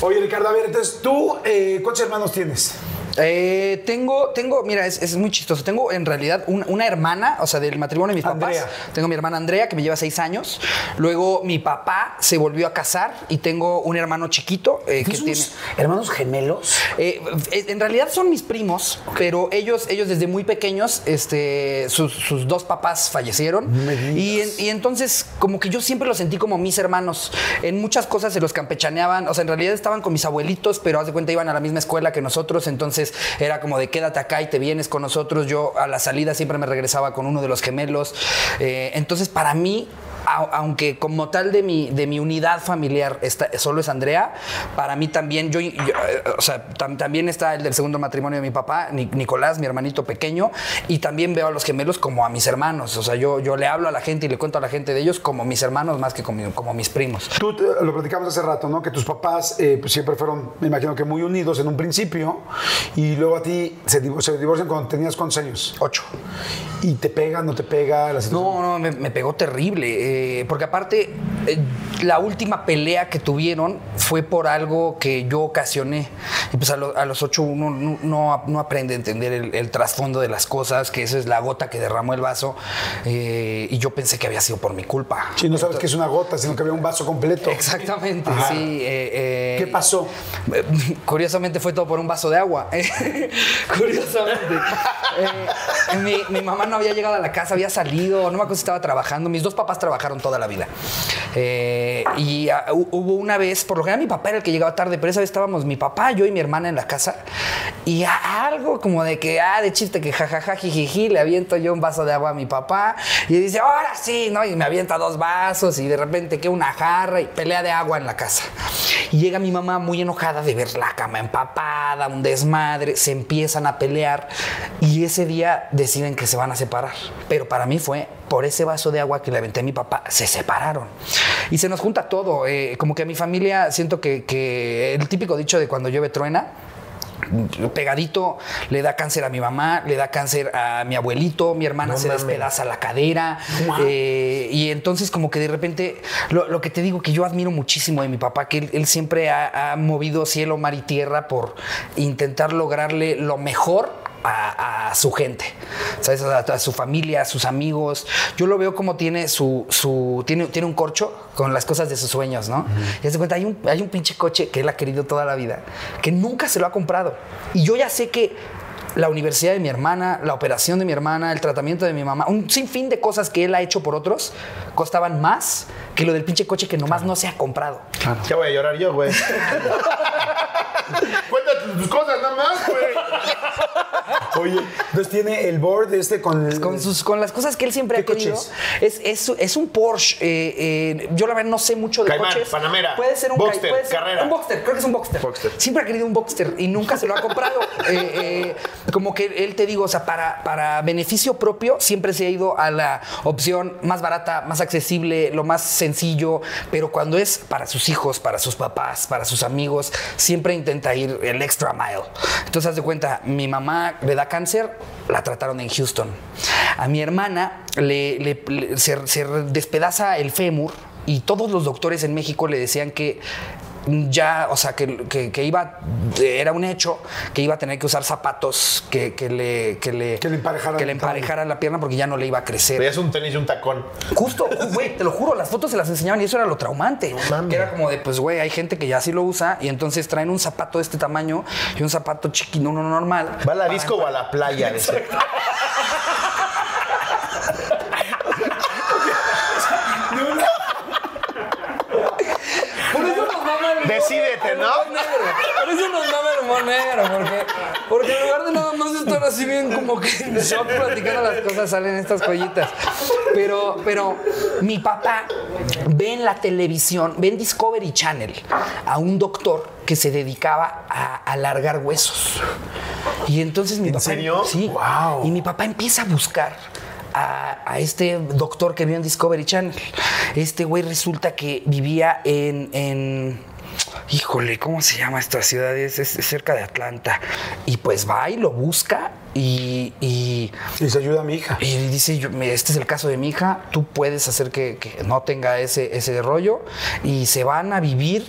Oye, Ricardo, a ver, entonces tú, eh, ¿cuántos hermanos tienes? Eh, tengo, tengo, mira, es, es muy chistoso. Tengo en realidad un- una hermana, o sea, del matrimonio de mis Andrea. papás. Tengo mi hermana Andrea, que me lleva seis años. Luego mi papá se volvió a casar y tengo un hermano chiquito eh, que tiene. ¿Tienes hermanos gemelos? Eh, eh, en realidad son mis primos, pero ellos, ellos desde muy pequeños, este, sus, sus dos papás fallecieron. Y, en- y entonces, como que yo siempre los sentí como mis hermanos. En muchas cosas se los campechaneaban. O sea, en realidad estaban con mis abuelitos, pero haz de cuenta iban a la misma escuela que nosotros. Entonces era como de quédate acá y te vienes con nosotros. Yo a la salida siempre me regresaba con uno de los gemelos. Eh, entonces, para mí, a- aunque como tal de mi, de mi unidad familiar está, solo es Andrea, para mí también, yo, yo, eh, o sea, tam- también está el del segundo matrimonio de mi papá, Ni- Nicolás, mi hermanito pequeño, y también veo a los gemelos como a mis hermanos. O sea, yo, yo le hablo a la gente y le cuento a la gente de ellos como mis hermanos más que como, como mis primos. Tú eh, lo platicamos hace rato, ¿no? Que tus papás eh, pues, siempre fueron, me imagino que muy unidos en un principio, y luego a ti se, divo- se divorcian cuando tenías cuántos años. Ocho. Y te pega, no te pega la situación. No, no, me, me pegó terrible. Eh, porque aparte, eh, la última pelea que tuvieron fue por algo que yo ocasioné. Y pues a, lo- a los ocho uno no, no- no aprende a entender el, el trasfondo de las cosas, que esa es la gota que derramó el vaso. eh, y yo pensé que había sido por mi culpa. Si no sabes que es una gota, sino que había un vaso completo. Exactamente, Ajá. sí. eh, eh, ¿Qué pasó? Curiosamente fue todo por un vaso de agua. Curiosamente. Eh, mi, mi mamá no había llegado a la casa, había salido, no me acuerdo si estaba trabajando. Mis dos papás toda la vida. Eh, y ah, hu- hubo una vez, por lo general mi papá era el que llegaba tarde, pero esa vez estábamos mi papá, yo y mi hermana en la casa. Y a- algo como de que, ah, de chiste, que jajaja, jijiji, le aviento yo un vaso de agua a mi papá. Y dice, ahora sí, ¿no? Y me avienta dos vasos y de repente que una jarra y pelea de agua en la casa. Y llega mi mamá muy enojada de ver la cama empapada, un desmadre, se empiezan a pelear y ese día deciden que se van a separar. Pero para mí fue por ese vaso de agua que le aventé a mi papá, se separaron. Y se nos junta todo, eh, como que a mi familia siento que, que el típico dicho de cuando llueve truena, pegadito, le da cáncer a mi mamá, le da cáncer a mi abuelito, mi hermana se despedaza la cadera. eh, y entonces como que de repente, lo, lo que te digo que yo admiro muchísimo de mi papá, que él, él siempre ha, ha movido cielo, mar y tierra por intentar lograrle lo mejor a, a su gente, ¿sabes? A, a su familia, a sus amigos. Yo lo veo como tiene su, su tiene, tiene un corcho con las cosas de sus sueños, ¿no? Y se cuenta, hay un, hay un pinche coche que él ha querido toda la vida, que nunca se lo ha comprado. Y yo ya sé que la universidad de mi hermana, la operación de mi hermana, el tratamiento de mi mamá, un sinfín de cosas que él ha hecho por otros, costaban más que lo del pinche coche que nomás no se ha comprado. Ya voy a llorar yo, güey. Cuéntate tus cosas nada más, güey. Oye, entonces tiene el board este con... Con, sus, con las cosas que él siempre ¿Qué ha querido. coches? Es, es, es un Porsche. eh, eh, yo la verdad no sé mucho de Caimán, coches. Panamera, Puede ser un Boxster, Ca- puede ser Carrera. Un Boxster, creo que es un Boxster. Boxster. Siempre ha querido un Boxster y nunca se lo ha comprado. Eh, eh, como que él te digo, o sea, para, para beneficio propio siempre se ha ido a la opción más barata, más accesible, lo más sencillo, pero cuando es para sus hijos, para sus papás, para sus amigos, siempre intenta ir el extra mile. Entonces, haz de cuenta, mi mamá le da cáncer, la trataron en Houston. A mi hermana le, le- se despedaza el fémur y todos los doctores en México le decían que ya, o sea, que, que- que iba, era un hecho que iba a tener que usar zapatos que, que le, que le, Que le emparejaran que le el talón. emparejaran la pierna porque ya no le iba a crecer. Veías un tenis y un tacón. Justo, güey, te lo juro, las fotos se las enseñaban y eso era lo traumante. que era como de, pues, güey, hay gente que ya sí lo usa y entonces traen un zapato de este tamaño y un zapato chiquito, uno normal. ¿Va a la disco o a la playa? Dice. Por eso nos mama el humor- Decídete, el ¿no? humor negro. Por eso nos mama el humor negro, porque, porque en lugar de nada más estar así bien como que en shock platicando las cosas, salen estas joyitas. Pero, pero mi papá ve en la televisión, ve en Discovery Channel a un doctor que se dedicaba a alargar huesos. Y entonces mi ¿En papá. serio? Sí. Wow. Y mi papá empieza a buscar a, a este doctor que vio en Discovery Channel. Este güey resulta que vivía en. en- Híjole, ¿cómo se llama esta ciudad? Es, es cerca de Atlanta. Y pues va y lo busca y- y Y se ayuda a mi hija. y dice, yo, este es el caso de mi hija, tú puedes hacer que, que no tenga ese, ese rollo. Y se van a vivir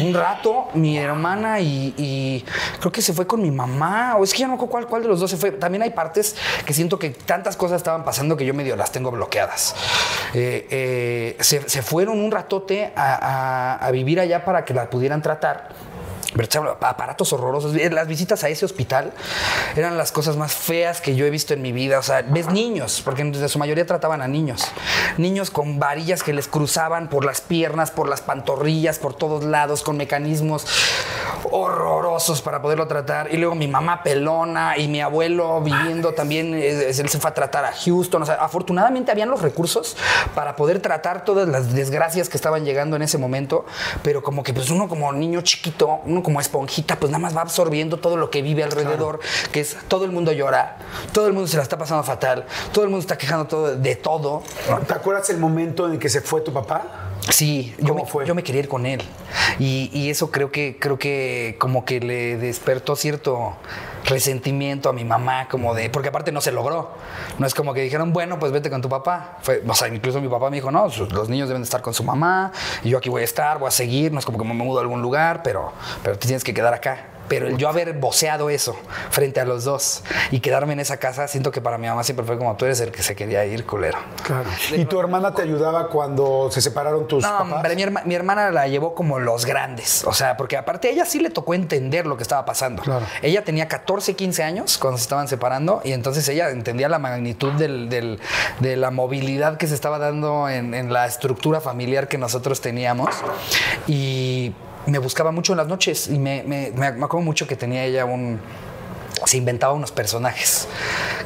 un rato, mi hermana y, y creo que se fue con mi mamá, o es que ya no me cuál, cuál de los dos se fue. También hay partes que siento que tantas cosas estaban pasando que yo medio las tengo bloqueadas. Eh, eh, se, se fueron un ratote a, a- a vivir allá para que la pudieran tratar. Aparatos horrorosos. Las visitas a ese hospital eran las cosas más feas que yo he visto en mi vida. O sea, ves niños, porque en su mayoría trataban a niños. Niños con varillas que les cruzaban por las piernas, por las pantorrillas, por todos lados, con mecanismos horrorosos para poderlo tratar. Y luego mi mamá pelona y mi abuelo viviendo también, eh, él se fue a tratar a Houston. O sea, afortunadamente habían los recursos para poder tratar todas las desgracias que estaban llegando en ese momento. Pero como que pues uno como niño chiquito, uno como esponjita, pues nada más va absorbiendo todo lo que vive alrededor, que es todo el mundo llora, todo el mundo se la está pasando fatal, todo el mundo está quejando todo, de todo. ¿Te acuerdas el momento en el que se fue tu papá? Sí, yo ¿Cómo me, fue? yo me quería ir con él. Y, y eso creo que, creo que como que le despertó cierto resentimiento a mi mamá, como de, porque aparte no se logró. No es como que dijeron, bueno, pues vete con tu papá. Fue, o sea, incluso mi papá me dijo, no, los niños deben de estar con su mamá, y yo aquí voy a estar, voy a seguir, no es como que me mudo a algún lugar, pero, pero te tienes que quedar acá. Pero el yo haber voceado eso frente a los dos y quedarme en esa casa, siento que para mi mamá siempre fue como tú eres el que se quería ir, culero. Claro. ¿Y tu hermana te ayudaba cuando se separaron tus No, papás? hombre, mi, herma- mi hermana la llevó como los grandes. O sea, porque aparte a ella sí le tocó entender lo que estaba pasando. Claro. Ella tenía 14, 15 años cuando se estaban separando y entonces ella entendía la magnitud del- del- de la movilidad que se estaba dando en, en la estructura familiar que nosotros teníamos. Y me buscaba mucho en las noches y me, me, me- acuerdo mucho que tenía ella un se inventaba unos personajes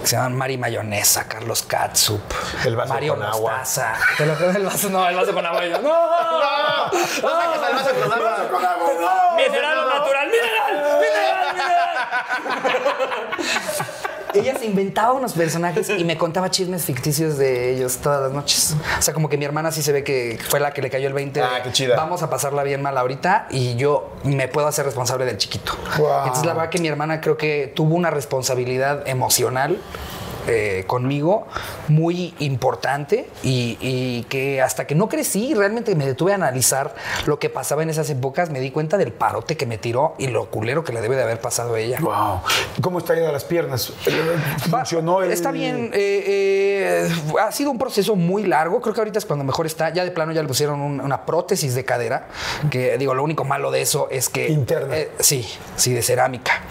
que se llaman Mari Mayonesa, Carlos Katsup, El vaso Mario con agua. ¿Te lo el vaso? No, el vaso con agua. y yo, ¡No! Mineral natural, mineral, mineral, mineral. Ella se inventaba unos personajes y me contaba chismes ficticios de ellos todas las noches. O sea, como que mi hermana sí se ve que fue la que le cayó el 20. de, Ah, qué chida. Vamos a pasarla bien mal ahorita y yo me puedo hacer responsable del chiquito. Wow. Entonces, la verdad que mi hermana creo que tuvo una responsabilidad emocional. Eh, conmigo muy importante y, y que hasta que no crecí realmente me detuve a analizar lo que pasaba en esas épocas me di cuenta del parote que me tiró y lo culero que le debe de haber pasado a ella Wow. ¿Cómo está yendo las piernas? ¿Funcionó el...? Está bien. eh, eh, ha sido un proceso muy largo. Creo que ahorita es cuando mejor está. Ya de plano ya le pusieron un- una prótesis de cadera. Que digo, lo único malo de eso es que. Interna. sí, sí, de cerámica.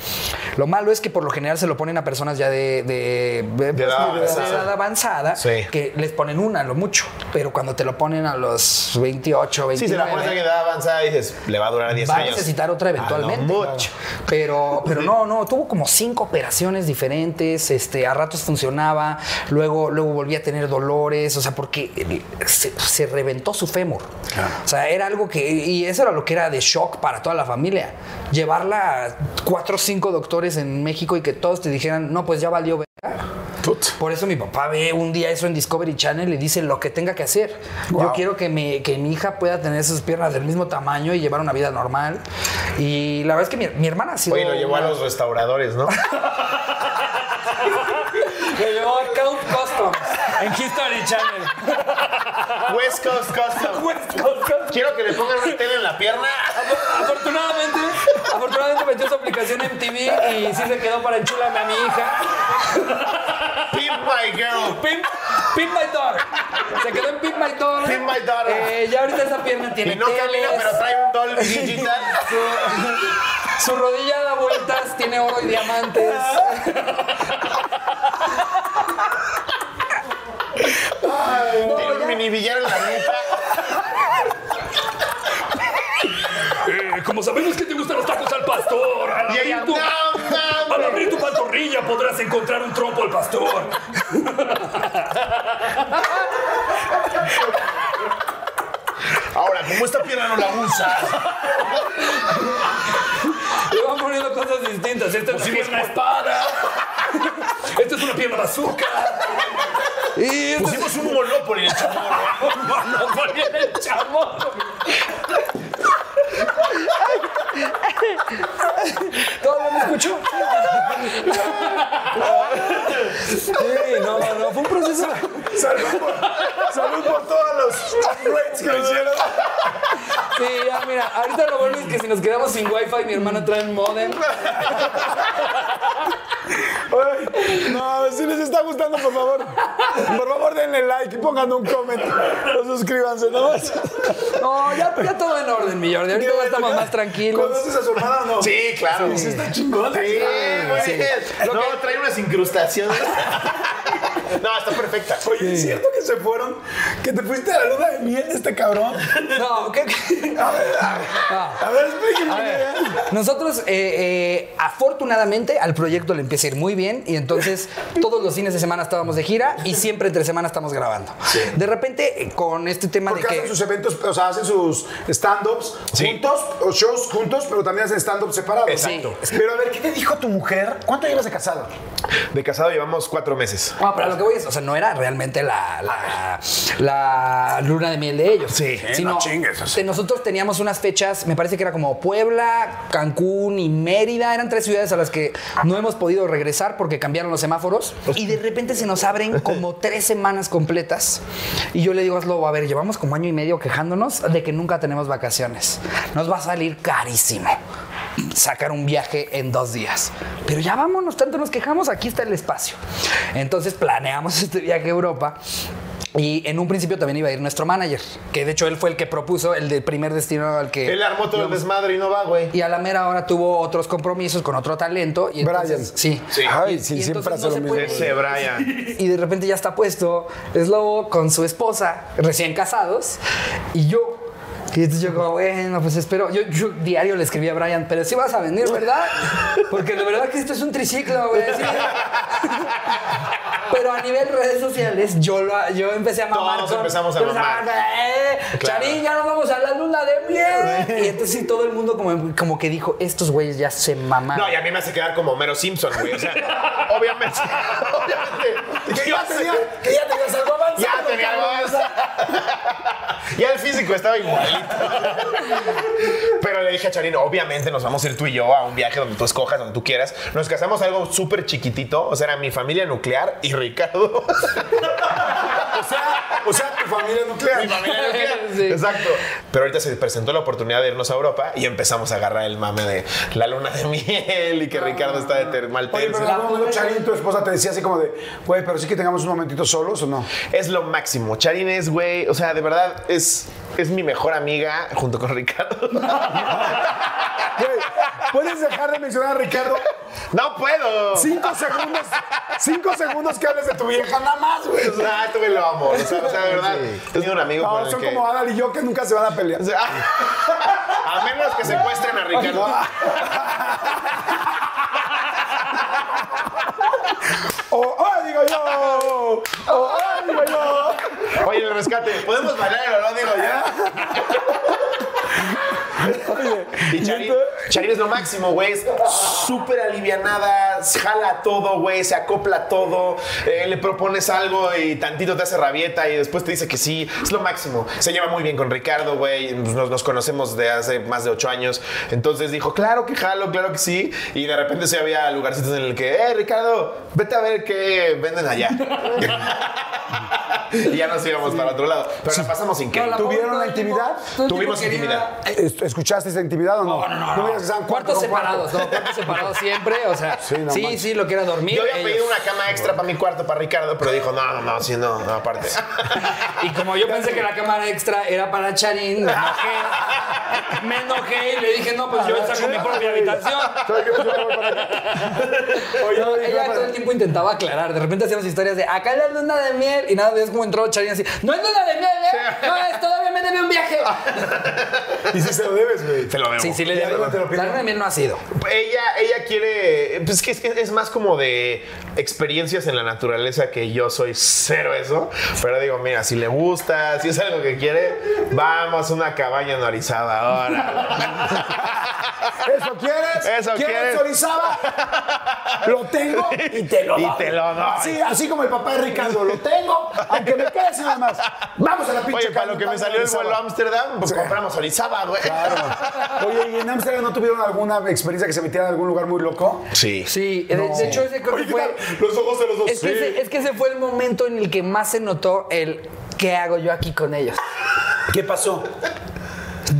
Lo malo es que por lo general se lo ponen a personas ya de, de, de- De edad de avanzada. edad avanzada Sí. que les ponen una, lo mucho. Pero cuando te lo ponen a los 28, 29. Sí, se la pones a edad avanzada y dices, le va a durar 10 Va a años. necesitar otra eventualmente. A lo mucho. Pero, pero no, no, tuvo como cinco operaciones diferentes, este, a ratos funcionaba, luego, luego volvía a tener dolores, o sea, porque eh, se, se reventó su fémur. O sea, era algo que, y eso era lo que era de shock para toda la familia. Llevarla a cuatro o cinco doctores en México y que todos te dijeran, no, pues ya valió. Verga". Por eso mi papá ve un día eso en Discovery Channel y dice lo que tenga que hacer. Yo quiero que mi, que mi hija pueda tener sus piernas del mismo tamaño y llevar una vida normal. Y la verdad es que mi, mi hermana ha sido. Oye, lo llevó a los restauradores, ¿no? Lo llevó a Count Customs en History Channel. West Coast Custom. West Coast Customs. Quiero que le pongan una tele en la pierna. Afortunadamente, afortunadamente metió su aplicación en TV y sí se quedó para enchularme a mi hija. Pimp my girl. Pimp, Pimp My Daughter. Se quedó en Pimp My Daughter. Pimp My Daughter. Eh, ya ahorita esa pierna tiene Y no camina, teles. pero trae un Dolby Digital. Su rodilla da vueltas, tiene oro y diamantes. Tiene un mini billar en la nuca. Eh, como sabemos que te gustan los tacos al pastor, al abrir, tu, no, al no. abrir tu pantorrilla podrás encontrar un trompo al pastor. Ahora, como esta pierna no la usa, Le van poniendo cosas distintas. Esta es una pierna espada. Esta es una pierna bazooka. Y esta es pusimos un Monopoly en el chamorro. un monopoly en el chamorro. ¿Todavía me escuchó? Sí, no, no, fue un proceso. Salud por, salud por todos los upgrades que hicieron. Sí, ya, mira, ahorita lo bueno es que si nos quedamos sin wifi, mi hermana trae un modem. No, si les está gustando, por favor. Por favor, denle like y pongan un comment. O suscríbanse, ¿no? No, ya, ya todo en orden, mi Jordi. Ahorita ya estamos más tranquilos. ¿Conoces a su hermana o no? Sí, claro. Sí, está chingón. Sí, güey. sí. No, trae unas incrustaciones. No, está perfecta. Oye, ¿es cierto que se fueron? ¿Que te fuiste a la luna de miel este cabrón? No, ¿qué? qué? A ver, a ver, a ver explíqueme. A ver, nosotros, eh, eh, afortunadamente, al proyecto le empieza a ir muy bien y entonces todos los fines de semana estábamos de gira y siempre entre semana estamos grabando. De repente, con este tema Porque de que... hacen sus eventos, o sea, hacen sus stand-ups juntos, o shows juntos, pero también hacen stand-ups separados. Exacto. Pero a ver, ¿qué te dijo tu mujer? ¿Cuánto llevas de casado? De casado llevamos cuatro meses. Ah, para los lo que voy es, o sea, no era realmente la, la, la luna de miel de ellos. Sí. Sino no chingues, o sea. que nosotros teníamos unas fechas, me parece que era como Puebla, Cancún y Mérida. Eran tres ciudades a las que no hemos podido regresar porque cambiaron los semáforos. Y de repente se nos abren como tres semanas completas. Y yo le digo a Slobo, a ver, llevamos como año y medio quejándonos de que nunca tenemos vacaciones. Nos va a salir carísimo sacar un viaje en dos días. Pero ya vámonos, tanto nos quejamos, aquí está el espacio. Entonces planeamos este viaje a Europa. Y en un principio también iba a ir nuestro manager, que de hecho él fue el que propuso el del primer destino al que... Él armó todo el desmadre y no va, güey. Y a la mera hora tuvo otros compromisos con otro talento. Y entonces- Brian. Sí. Ay, Y- sí, y siempre hace lo se mismo. puede Ese. Brian. Y de repente ya está puesto Slobo con su esposa, recién casados, y yo. Y entonces yo como, bueno, pues espero. Yo, yo diario le escribí a Brian, pero sí vas a venir, ¿verdad? Porque de verdad que esto es un triciclo, güey. sí. Pero a nivel redes sociales, yo, lo- yo empecé a mamar. Todos con- empezamos a mamar. eh, Claro. Charín, ya nos vamos a la luna de miel. Y entonces sí, todo el mundo como, como que dijo, estos güeyes ya se mamaron. No, y a mí me hace quedar como Homero Simpson, güey. O sea, obviamente. obviamente. Que ya, tenía, que ya tenías algo avanzado. Ya tenía algo más. Ya el físico estaba igualito. Pero le dije a Charín, obviamente nos vamos a ir tú y yo a un viaje donde tú escojas, donde tú quieras. Nos casamos algo súper chiquitito. O sea, era mi familia nuclear y Ricardo. O sea, o sea, tu familia nuclear. mi familia nuclear. Sí. Exacto. Pero ahorita se presentó la oportunidad de irnos a Europa y empezamos a agarrar el mame de la luna de miel y que Ricardo está de ter- mal Oye, pero en tercio. algún momento Charín, tu esposa, te decía así como de, güey, pero sí que tengamos un momentito solos o no. Es lo máximo. Charín es, güey, o sea, de verdad es, es mi mejor amiga junto con Ricardo. Güey, ¿puedes dejar de mencionar a Ricardo ¡No puedo! cinco segundos? Cinco segundos que hables de tu vieja nada más, güey. O sea, este güey lo amo. O sea, o sea, de verdad, es un amigo con No, el son que... como Adal y yo que nunca se van a pelear. o sea, a menos que secuestren a Ricardo. O, ¡oh, digo yo! O, ¡oh, digo yo! Oye, el rescate, ¿podemos bailar el? Digo, ya. Y Charín, Charín es lo máximo, güey. Es súper alivianada, jala todo, güey, se acopla todo. eh, le propones algo y tantito te hace rabieta y después te dice que sí. Es lo máximo. Se lleva muy bien con Ricardo, güey. Nos, nos conocemos de hace más de ocho años. Entonces dijo, claro que jalo, claro que sí. Y de repente se había lugarcitos en el que, eh, Ricardo, vete a ver qué venden allá. y ya nos íbamos para otro lado. Pero la pasamos increíble. ¿Tuvieron la intimidad? Tuvimos intimidad. ¿Es- ¿Escuchaste esa intimidad o no? No, no, no. cuarto Cuartos cuarto. separados, ¿no? Cuartos separados siempre, o sea, Sí, no sí, manches. sí, lo que era dormir. Yo había ellos. pedido una cama extra para mi cuarto para Ricardo, pero dijo, no, no, no, sí, no, no, aparte. Y como yo pensé que la cámara extra era para Charín, me enojé, me enojé y le dije, no, pues yo saco mi propia habitación. Oye, No, ella ¿qué todo el tiempo intentaba aclarar. De repente hacíamos historias de acá es la luna de miel y nada, ves como entró Charín así. No es luna de miel, ¿eh? No, es todavía me debe un viaje. Y si se lo debes, güey. Te lo debo. Sí, sí, le ¿Y debo. La luna de miel no ha sido. Ella, ella quiere, pues que es, que es más como de experiencias en la naturaleza que yo soy cero eso. Pero digo, mira, si le gusta, si es algo que quiere, vamos a una cabaña en Orizaba ahora. ¿Eso quieres? Eso ¿Quieres quieres? Orizaba? Lo tengo y te lo Y doy. te lo doy. Así, así como el papá de Ricardo, lo tengo, aunque me quede sin nada más. Vamos a la pinche Oye, para lo que me salió el vuelo a Ámsterdam, pues Sí. compramos Orizaba, güey. Claro. Oye, ¿y en Ámsterdam no tuvieron alguna experiencia que se metieran en algún lugar muy loco? Sí. Sí, de, de hecho ese creo que fue... Los ojos de los dos. Es que, ese, es que ese fue el momento en el que más se notó el ¿qué hago yo aquí con ellos? ¿Qué pasó?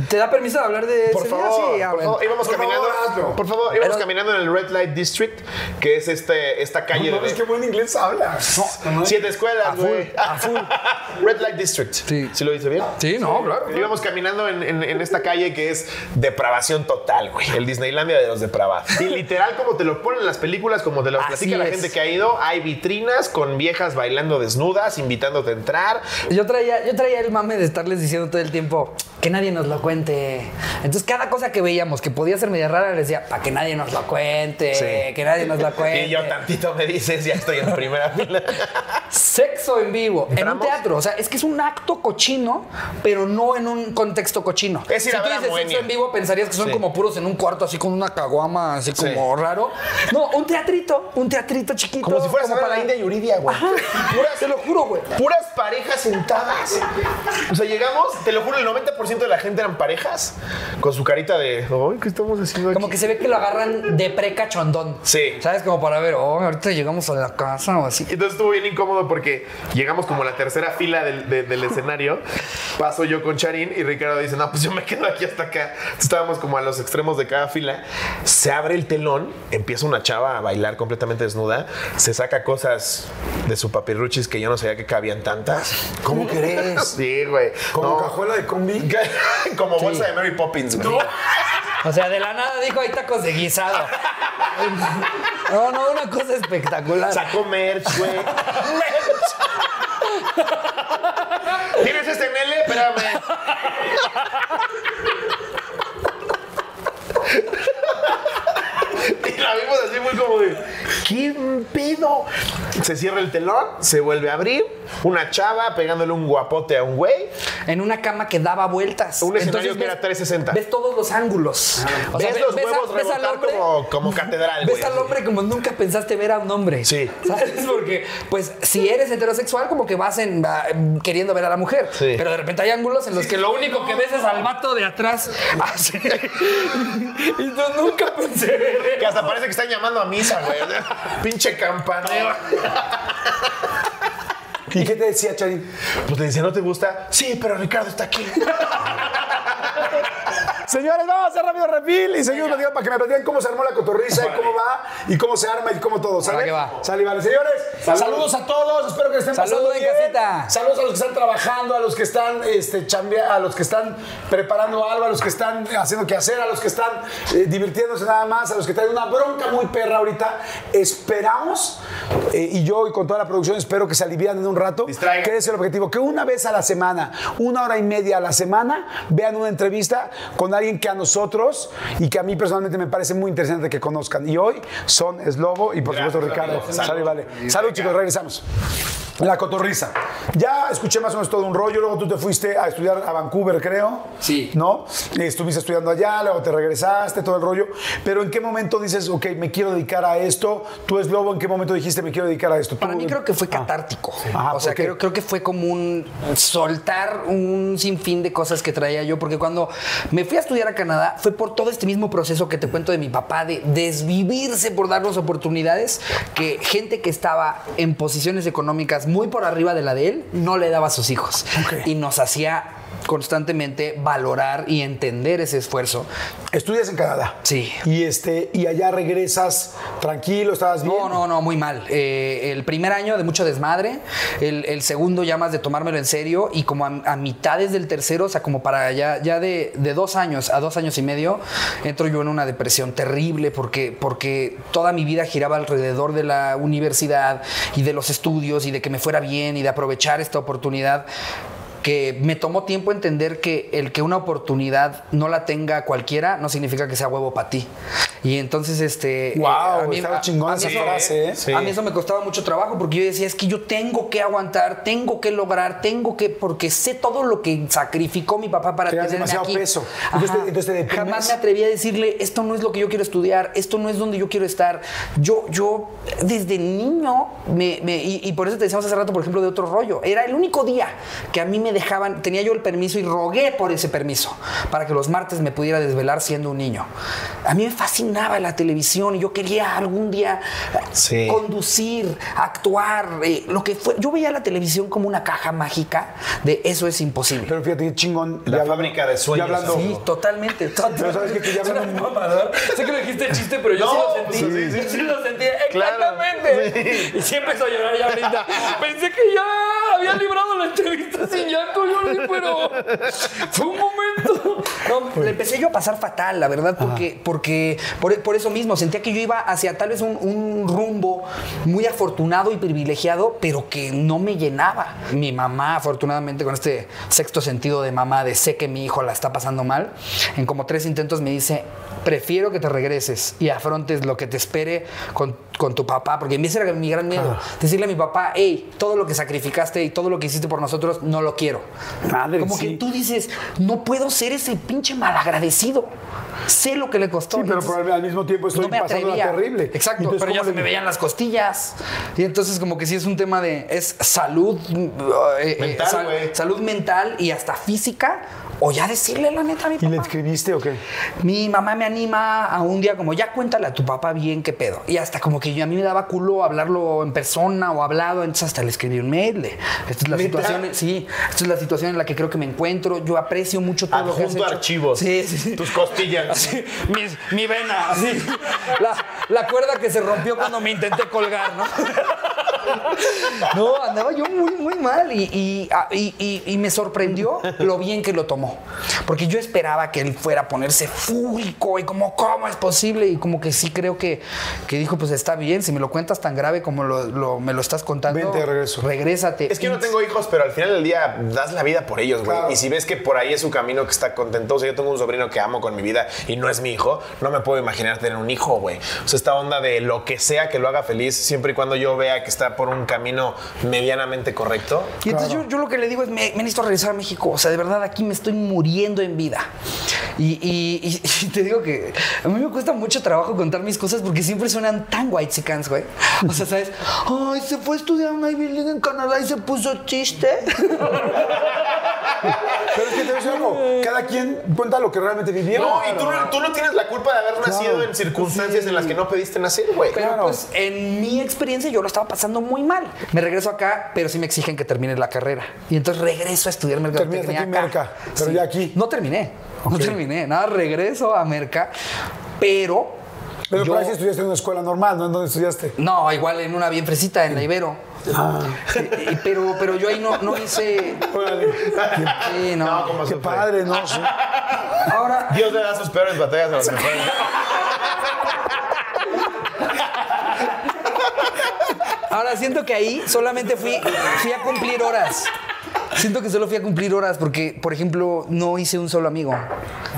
¿Te da permiso de hablar de Por ese día? favor, Sí, por favor, íbamos Por caminando. favor, por favor, íbamos Pero- caminando en el Red Light District, que es este, esta calle No, de. es que buen inglés habla. No, no, Siete escuelas, A full, güey. a full. Red Light District. Sí. ¿Sí lo dice bien? Sí, no, claro. Íbamos caminando en, en- en esta calle que es depravación total, güey. El Disneylandia de los depravados. Y literal, como te lo ponen en las películas, como te lo platica la gente que ha ido, hay vitrinas con viejas bailando desnudas, invitándote a entrar. Yo traía, yo traía el mame de estarles diciendo todo el tiempo que nadie nos lo cuente. Entonces, cada cosa que veíamos que podía ser media rara, les decía, para que nadie nos lo cuente, Sí. que nadie nos lo cuente. Y yo tantito me dices, ya estoy en primera fila. Sexo en vivo, en un teatro. O sea, es que es un acto cochino, pero no en un contexto cochino. Es si tú dices sexo en vivo, pensarías que son Sí. como puros en un cuarto, así con una caguama, así Sí. como raro. No, un teatrito, un teatrito chiquito. Como si fueras a para la India Yuridia, güey. Ajá, te lo juro, güey. Puras parejas sentadas. O sea, llegamos, te lo juro, el 90% de la gente eran parejas con su carita de, ay, ¿qué estamos haciendo aquí? Como que se ve que lo agarran de precachondón. Sí. ¿Sabes? Como para ver, oh, ahorita llegamos a la casa o así. Entonces estuvo bien incómodo porque llegamos como a la tercera fila del, de- del escenario. Paso yo con Charín y Ricardo dice, no, pues yo me quedo aquí hasta acá. Entonces, estábamos como a los extremos de cada fila. Se abre el telón, empieza una chava a bailar completamente desnuda. Se saca cosas de su papirruchis que yo no sabía que cabían tantas. ¿Cómo crees? Sí, güey. Como No. cajuela de combi. como bolsa de Mary Poppins, güey. O sea, de la nada dijo, hay tacos de guisado. No, no, una cosa espectacular. Sacó merch, güey. ¿Tienes este Nele? Espérame. Y la vimos así muy como de, ¿qué pedo? Se cierra el telón, se vuelve a abrir, una chava pegándole un guapote a un güey. En una cama que daba vueltas. Un escenario que ves- era 360. Ves todos los ángulos. O sea, ves los ves a- huevos ves al rebotar hombre- como, como catedral, güey. Ves al hombre como nunca pensaste ver a un hombre. Sí. ¿Sabes? Porque, pues, si eres heterosexual, como que vas en, va, queriendo ver a la mujer. Sí. Pero de repente hay ángulos en los que lo único que ves es al vato de atrás. Así. y yo nunca pensé ver Que hasta parece que están llamando a misa, güey. Pinche campaneo. ¿Y qué te decía, Charín? Pues le decía, ¿no te gusta? Sí, pero Ricardo está aquí. Señores, vamos a hacer rápido refil y seguimos platicando para que me platiquen cómo se armó la cotorriza y cómo va y cómo se arma y cómo todo. ¿Sale? va. Sale, vale. Señores, saludos. a todos. Espero que estén Saludos pasando en bien. casita. Saludos a los que están trabajando, a los que están este, chambea- a los que están preparando algo, a los que están haciendo que hacer, a los que están eh, divirtiéndose nada más, a los que traen una bronca muy perra ahorita. Esperamos, eh, y yo y con toda la producción espero que se alivian en un rato. Distraigan. Que es el objetivo, que una vez a la semana, una hora y media a la semana, vean una entrevista con alguien que a nosotros y que a mí personalmente me parece muy interesante que conozcan. Y hoy son Slobo y por supuesto Ricardo. Sale, vale. Salud, chicos, regresamos. La cotorriza. Ya escuché más o menos todo un rollo, luego tú te fuiste a estudiar a Vancouver, creo. Sí. ¿No? Estuviste estudiando allá, luego te regresaste, todo el rollo. Pero ¿en qué momento dices, ok, me quiero dedicar a esto? Tú, Slobo, ¿en qué momento dijiste, me quiero dedicar a esto? Para mí creo que fue Ah. catártico. Ajá, o sea, creo, creo que fue como un soltar un sinfín de cosas que traía yo, porque cuando me fui a estudiar a Canadá fue por todo este mismo proceso que te cuento de mi papá, de desvivirse por darnos oportunidades, que gente que estaba en posiciones económicas muy por arriba de la de él, no le daba a sus hijos. Y nos hacía constantemente valorar y entender ese esfuerzo. Estudias en Canadá. Sí. Y, este, y allá regresas tranquilo, estabas bien. No, no, no, muy mal. Eh, el primer año de mucho desmadre, el, el segundo ya más de tomármelo en serio y como a, a mitades del tercero, o sea, como para ya, ya de, de dos años a dos años y medio, entro yo en una depresión terrible porque, porque toda mi vida giraba alrededor de la universidad y de los estudios y de que me fuera bien y de aprovechar esta oportunidad que me tomó tiempo entender que el que una oportunidad no la tenga cualquiera no significa que sea huevo para ti. Y entonces, este. A mí- estaba mí esa eso- frase, ¿eh? Sí. A mí eso me costaba mucho trabajo porque yo decía, es que yo tengo que aguantar, tengo que lograr, tengo que. Porque sé todo lo que sacrificó mi papá para tenerme demasiado aquí. peso. Entonces entonces te. Jamás me atreví a decirle, esto no es lo que yo quiero estudiar, esto no es donde yo quiero estar. Yo, yo desde niño, me, me- y, y por eso te decíamos hace rato, por ejemplo, de otro rollo. Era el único día que a mí me dejaban, tenía yo el permiso y rogué por ese permiso para que los martes me pudiera desvelar siendo un niño. A mí me fascinaba la televisión y yo quería algún día eh, Sí. conducir, actuar, eh, lo que fue. Yo veía la televisión como una caja mágica de eso es imposible. Pero fíjate qué chingón. La fábrica de sueños, hablando. Sí, totalmente. Pero sabes que, hablando. mamador. Sé que lo dijiste en chiste, pero yo sí lo sentí. sí, sí, Yo sí lo sentí. Claro. Exactamente. Y sí empezó a llorar ya ahorita. Pensé que ya había librado la entrevista sin llanto, yo pero fue un momento. No, le empecé yo a pasar fatal, la verdad, porque, porque por, por eso mismo sentía que yo iba hacia tal vez un, un rumbo muy afortunado y privilegiado, pero que no me llenaba. Mi mamá, afortunadamente, con este sexto sentido de mamá, de sé que mi hijo la está pasando mal, en como tres intentos me dice, prefiero que te regreses y afrontes lo que te espere con, con tu papá, porque ese era mi gran miedo. Decirle a mi papá, hey, todo lo que sacrificaste y todo lo que hiciste por nosotros, no lo quiero. Madre, Como sí. que tú dices, no puedo ser ese pinche malagradecido. Sé lo que le costó. Sí, pero Entonces, al mismo tiempo estoy no me pasando atrevía. terrible. Exacto, Entonces, pero ya ¿cómo se le- me veían las costillas. Y entonces como que sí es un tema de, es salud, eh, eh, Mental, sal- güey. salud mental y hasta física, o ya decirle la neta a mi ¿Y le papá. escribiste o qué? Mi mamá me anima a un día como, ya cuéntale a tu papá bien qué pedo. Y hasta como que yo, a mí me daba culo hablarlo en persona o hablado, entonces hasta le escribí un mail. de, esta es la ¿Neta? situación, sí, esta es la situación en la que creo que me encuentro. Yo aprecio mucho todo lo que has Adjunto hecho. archivos. Sí, sí, sí. Tus costillas. Así, mis- mi vena, así. La, la cuerda que se rompió cuando me intenté colgar, ¿no? No, andaba yo muy, muy mal y, y- y- y- y me sorprendió lo bien que lo tomó. Porque yo esperaba que él fuera a ponerse fúrico y como, ¿cómo es posible? Y como que sí creo que, que dijo, pues está bien, si me lo cuentas tan grave como lo, lo- me lo estás contando. Vente regreso. Regrésate. Es que yo no tengo hijos, pero al final del día das la vida por ellos, güey. Claro. Y si ves que por ahí es su camino que está contento, o sea, yo tengo un sobrino que amo con mi vida y no es mi hijo, no me puedo imaginar tener un hijo, güey. O sea, esta onda de lo que sea que lo haga feliz, siempre y cuando yo vea que está por un camino medianamente correcto. Y entonces yo, yo lo que le digo es, me, me necesito regresar a México. O sea, de verdad aquí me estoy muriendo en vida. Y, y- y- y te digo que a mí me cuesta mucho trabajo contar mis cosas porque siempre suenan tan white chickens, güey. O sea, ¿sabes? Ay, se fue a estudiar una Ivy League en Canadá y se puso chiste. Pero es que te voy a decir algo. Cada quien cuenta lo que realmente vivió. No, y tú no, tú no tienes la culpa de haber nacido Claro. en circunstancias en las que no pediste nacer, güey. Pero Claro. pues en mi experiencia yo lo estaba pasando muy mal. Me regreso acá, pero sí me exigen que termine la carrera. Y entonces regreso a estudiar mercadotecnia Terminaste aquí acá. Merca, pero ya aquí. No terminé. No terminé. Nada, regreso a Merca, pero Pero yo- por ahí sí estudiaste en una escuela normal, ¿no? ¿En dónde estudiaste? No, igual en una bien fresita, en la Ibero. Ah. Pero, pero yo ahí no, no hice. Sí, no. No, como Qué sufre. padre, ¿no? Sí. Ahora, Dios le da sus peores batallas a los mejores. ahora siento que ahí solamente fui, fui a cumplir horas. Siento que solo fui a cumplir horas porque, por ejemplo, no hice un solo amigo.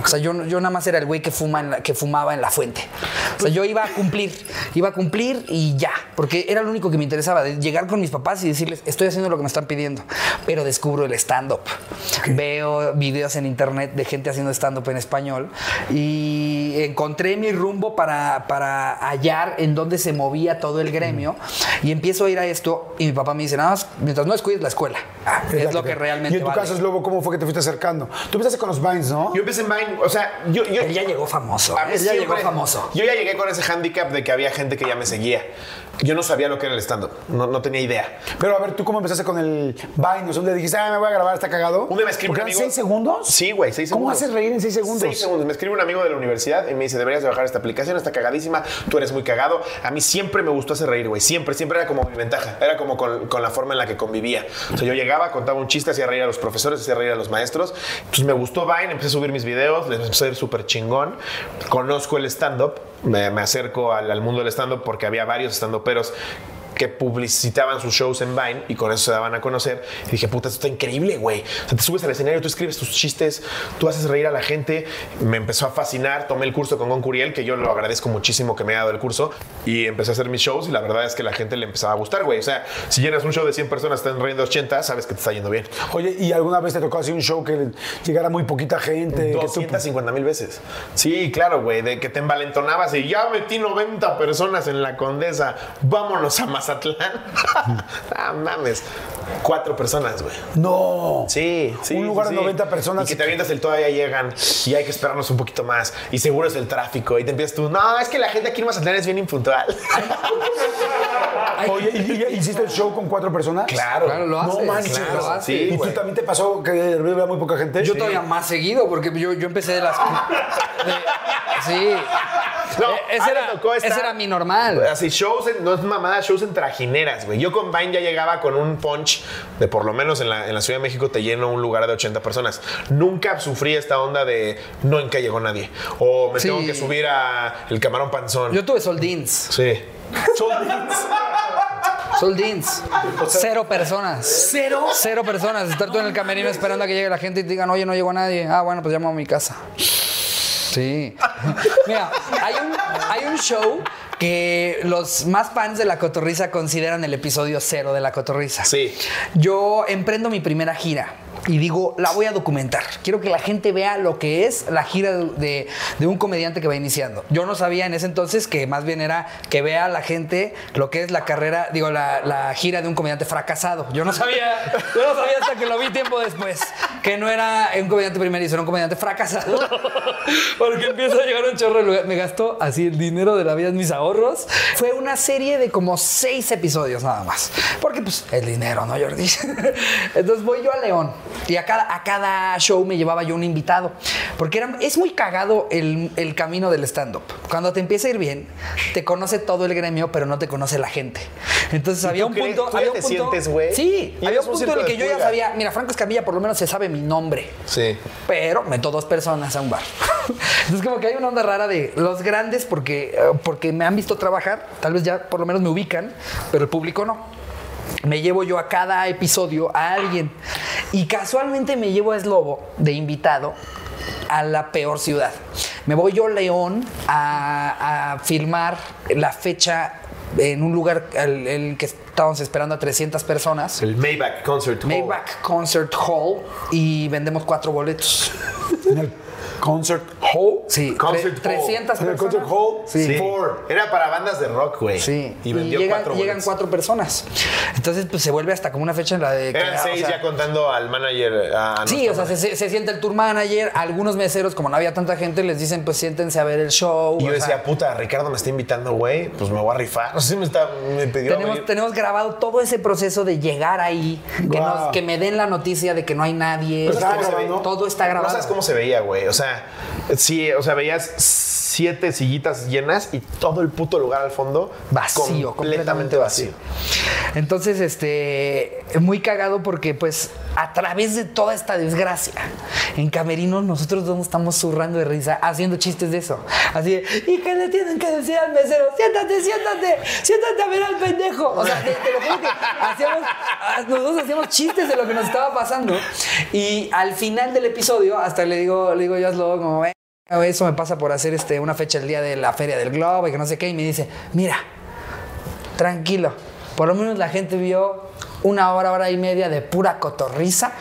O sea, yo, yo nada más era el güey que, fuma en la- que fumaba en la fuente. O sea, yo iba a cumplir, iba a cumplir y ya. Porque era lo único que me interesaba, de llegar con mis papás y decirles, estoy haciendo lo que me están pidiendo. Pero descubro el stand-up. Veo videos en internet de gente haciendo stand-up en español y encontré mi rumbo para, para hallar en dónde se movía todo el gremio. Y empiezo a ir a esto y mi papá me dice, nada más, mientras no descuides la escuela. Ah, es lo que realmente Y en tu vale. caso, es luego, ¿cómo fue que te fuiste acercando? Tú empezaste con los Vines, ¿no? Yo empecé en Vine, o sea, yo... yo Él ya llegó famoso. A mí Él ya siempre- llegó famoso. Yo ya llegué con ese handicap de que había gente que ya me seguía. Yo no sabía lo que era el stand-up, no, no tenía idea. Pero a ver, ¿tú cómo empezaste con el Vine? O sea, ¿dónde dijiste, ah, me voy a grabar, está cagado? Un día me ¿Porque un amigo- seis segundos? Sí, güey, seis ¿Cómo segundos. haces reír en seis segundos? Seis segundos. Me escribe un amigo de la universidad y me dice, deberías de bajar esta aplicación, está cagadísima, tú eres muy cagado. A mí siempre me gustó hacer reír, güey. Siempre, siempre era como mi ventaja. Era como con, con la forma en la que convivía. O sea, yo llegaba, contaba un chiste, hacía reír a los profesores, hacía reír a los maestros. Entonces me gustó Vine, empecé a subir mis videos, les empecé a ir súper chingón. Conozco el stand-up, me, me acerco al, mundo del stand-up porque había varios stand-uperos que publicitaban sus shows en Vine y con eso se daban a conocer. Y dije, puta, esto está increíble, güey. O sea, te subes al escenario, tú escribes tus chistes, tú haces reír a la gente. Me empezó a fascinar. Tomé el curso con Gon Curiel, que yo lo agradezco muchísimo que me haya dado el curso. Y empecé a hacer mis shows y la verdad es que la gente le empezaba a gustar, güey. O sea, si llenas un show de 100 personas, están riendo 80, sabes que te está yendo bien. Oye, ¿y alguna vez te tocó así un show que llegara muy poquita gente? que tú- 250 mil veces. Sí, claro, güey, de que te envalentonabas y ya metí 90 personas en la Condesa, vámonos a Mazatlán. ah, mames. Cuatro personas, güey. No. Sí, sí. Un lugar sí, de sí. 90 personas. Y que te avientas el todavía llegan y hay que esperarnos un poquito más. Y seguro es el tráfico. Y te empiezas tú, no, es que la gente aquí en Mazatlán es bien impuntual. Oye, ¿y, y- hiciste el show con cuatro personas? claro. Claro, lo No haces. manches. claro, lo haces. Sí, ¿Y tú güey. también te pasó que había muy poca gente? Yo todavía más seguido, porque yo, yo empecé de las. de- sí. No, Eh, ese, ah, era, tocó ese era mi normal. Así, shows en, no es mamada, shows en trajineras, güey. Yo con Vine ya llegaba con un punch de por lo menos en la, en la Ciudad de México te lleno un lugar de 80 personas. Nunca sufrí esta onda de no en que llegó nadie. O me Sí. tengo que subir a el camarón panzón. Yo tuve Soldins. Sí. Soldins. Cero personas. ¿Cero? Cero personas. Estar tú en el camerino esperando a que llegue la gente y te digan, oye, no llegó nadie. Ah, bueno, pues llamo a mi casa. Sí. Mira, hay un, hay un show que los más fans de La Cotorriza consideran el episodio cero de La Cotorriza. Sí. Yo emprendo mi primera gira y digo, la voy a documentar. Quiero que la gente vea lo que es la gira de, de un comediante que va iniciando. Yo no sabía en ese entonces que más bien era que vea la gente lo que es la carrera, digo, la, la gira de un comediante fracasado. Yo no sabía, yo no sabía hasta que lo vi tiempo después, que no era un comediante primerizo, era un comediante fracasado. Porque empieza a llegar un chorro de lugar. Me gastó así el dinero de la vida en mis ahorros. Fue una serie de como seis episodios nada más. Porque pues el dinero, ¿no, Jordi? Entonces voy yo a León. Y a cada, a cada show me llevaba yo un invitado. Porque era, es muy cagado el, el camino del stand-up. Cuando te empieza a ir bien, te conoce todo el gremio, pero no te conoce la gente. Entonces había un crees- punto. tú había un te punto sientes, güey? Sí, Y había un un punto en el que yo ya sabía. Mira, Franco Escamilla por lo menos se sabe mi nombre Sí. pero meto dos personas a un bar. Entonces como que hay una onda rara de los grandes porque, eh, porque me han visto trabajar, tal vez ya por lo menos me ubican, pero el público no. Me llevo yo a cada episodio a alguien y casualmente me llevo a Slobo de invitado a la peor ciudad. Me voy yo a León a, a filmar la fecha en un lugar en el que estábamos esperando a 300 personas. El Maybach Concert Hall. Maybach Concert Hall y vendemos cuatro boletos. Concert Hall. Sí, Concert Hall. 300 En el personas. Concert Hall. Sí. Four. Era para bandas de rock, güey. Sí, Y y, vendió llegan, cuatro llegan boletos. cuatro personas. Entonces, pues se vuelve hasta como una fecha en la de. que, Eran o seis sea, ya contando al manager. A Sí, o sea, se, se- se siente el tour manager. Algunos meseros, como no había tanta gente, les dicen, pues siéntense a ver el show. Y yo sea, decía, puta, Ricardo me está invitando, güey, pues me voy a rifar. No sé, me, está, me pidió. tenemos, tenemos grabado todo ese proceso de llegar ahí, que, Wow. nos- que me den la noticia de que no hay nadie. Pero está grabando. Todo está No grabado. sabes cómo se veía, güey. O sea, sí, o sea, veías siete sillitas llenas y todo el puto lugar al fondo vacío, completamente vacío. Entonces, este, muy cagado porque pues a través de toda esta desgracia, en Camerinos nosotros dos estamos zurrando de risa, haciendo chistes de eso. Así de, ¿y qué le tienen que decir al mesero? Siéntate, siéntate, siéntate a ver al pendejo. O sea, te, te lo juro que hacíamos, ah, nosotros hacíamos chistes de lo que nos estaba pasando. Y al final del episodio, hasta le digo, le digo yo a Slobo como, "Eh, eso me pasa por hacer este, una fecha el día de la Feria del Globo y que no sé qué. Y me dice, mira, tranquilo. Por lo menos la gente vio una hora, hora y media de pura cotorriza.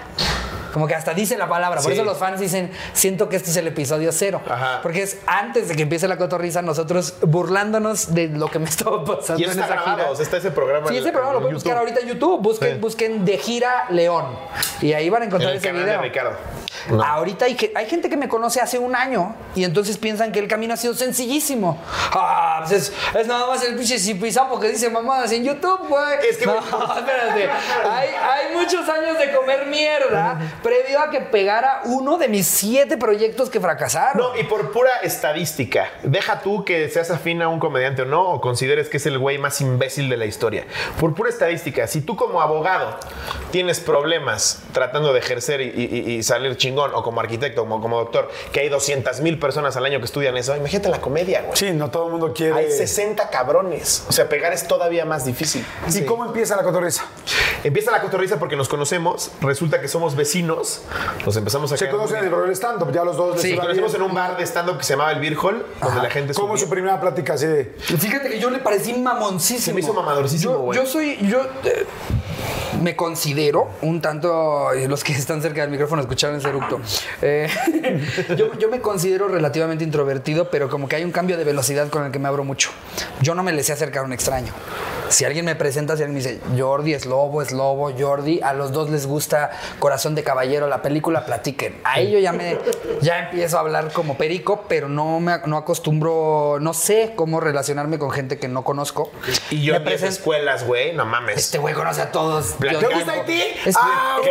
Como que hasta dice la palabra. Por Sí. eso los fans dicen, siento que este es el episodio cero. Ajá. Porque es antes de que empiece la cotorriza, nosotros burlándonos de lo que me estaba pasando Y eso en está esa grabado, gira. o sea, está ese programa. Sí, en- ese programa lo en pueden buscar ahorita en YouTube. Busquen, Sí. busquen De Gira León. Y ahí van a En encontrar el ese canal video. de Ricardo. No. Ahorita hay, gente que me conoce hace un año y entonces piensan que el camino ha sido sencillísimo. Ah, pues es, es nada más el pinche zipizapo que dice mamadas en YouTube, güey. Es que, no, güey, espérate. Hay, hay muchos años de comer mierda previo a que pegara uno de mis siete proyectos que fracasaron. No, y por pura estadística, deja tú que seas afín a un comediante o no, o consideres que es el güey más imbécil de la historia. Por pura estadística, si tú como abogado tienes problemas tratando de ejercer y, y- y salir chingón, o como arquitecto, como, como doctor, que hay 200 mil personas al año que estudian eso, imagínate la comedia, güey. Sí, no todo el mundo quiere. Hay 60 cabrones. O sea, pegar es todavía más difícil. ¿Y cómo empieza la cotorriza? Empieza la cotorriza porque nos conocemos, resulta que somos vecinos, nos empezamos a Se conocen en el rol stand-up, ya los dos Sí, conocimos en un bar de stand-up que se llamaba El Beer Hall, donde la gente ¿Cómo su primera plática así de.? Fíjate que yo le parecí mamoncísimo. Se me hizo mamadorcísimo, Yo, güey. yo soy, yo eh, me considero un tanto, y los que están cerca del micrófono escucharon ese eructo. Eh, yo, yo me considero relativamente introvertido, pero como que hay un cambio de velocidad con el que me abro mucho. Yo no me le sé acercar a un extraño. Si alguien me presenta, si alguien me dice, Jordi es lobo, es lobo, Jordi, a los dos les gusta Corazón de Caballero, la película, platiquen. Ahí yo ya me, ya empiezo a hablar como perico, pero no me no acostumbro, no sé cómo relacionarme con gente que no conozco. Y yo Me en presento- escuelas, güey, no mames. Este güey conoce a todos. ¿Te gusta Haití? Es- ¡Ah! Es-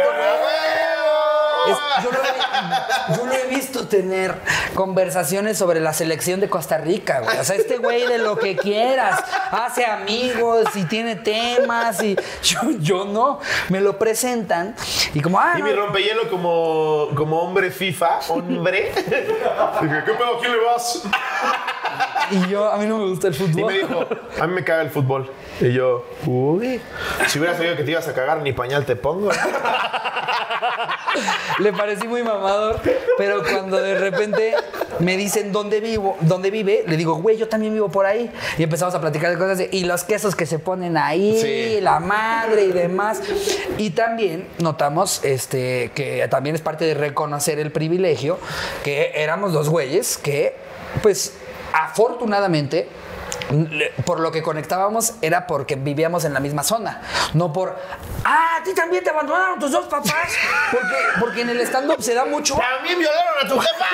yo, lo he, yo lo he visto tener conversaciones sobre la selección de Costa Rica, güey. O sea, este güey de lo que quieras, hace amigos y tiene temas y yo, yo no. Me lo presentan y como, ah, Y no, mi rompehielo como, como hombre FIFA, hombre. Dije, ¿qué pedo? ¿Quién le vas? y yo, a mí no me gusta el Y fútbol. me dijo, a mí me caga el fútbol. Y yo, uy, si hubieras sabido que te ibas a cagar, ni pañal te pongo. Le parecí muy mamador, pero cuando de repente me dicen dónde vivo, dónde vive, le digo, güey, yo también vivo por ahí. Y empezamos a platicar de cosas de, y los quesos que se ponen ahí, Sí. la madre y demás. Y también notamos este, que también es parte de reconocer el privilegio, que éramos dos güeyes que, pues, afortunadamente, por lo que conectábamos era porque vivíamos en la misma zona, no por, ah, a ti también te abandonaron tus dos papás, porque, porque en el stand-up se da mucho... También violaron a tu jefa.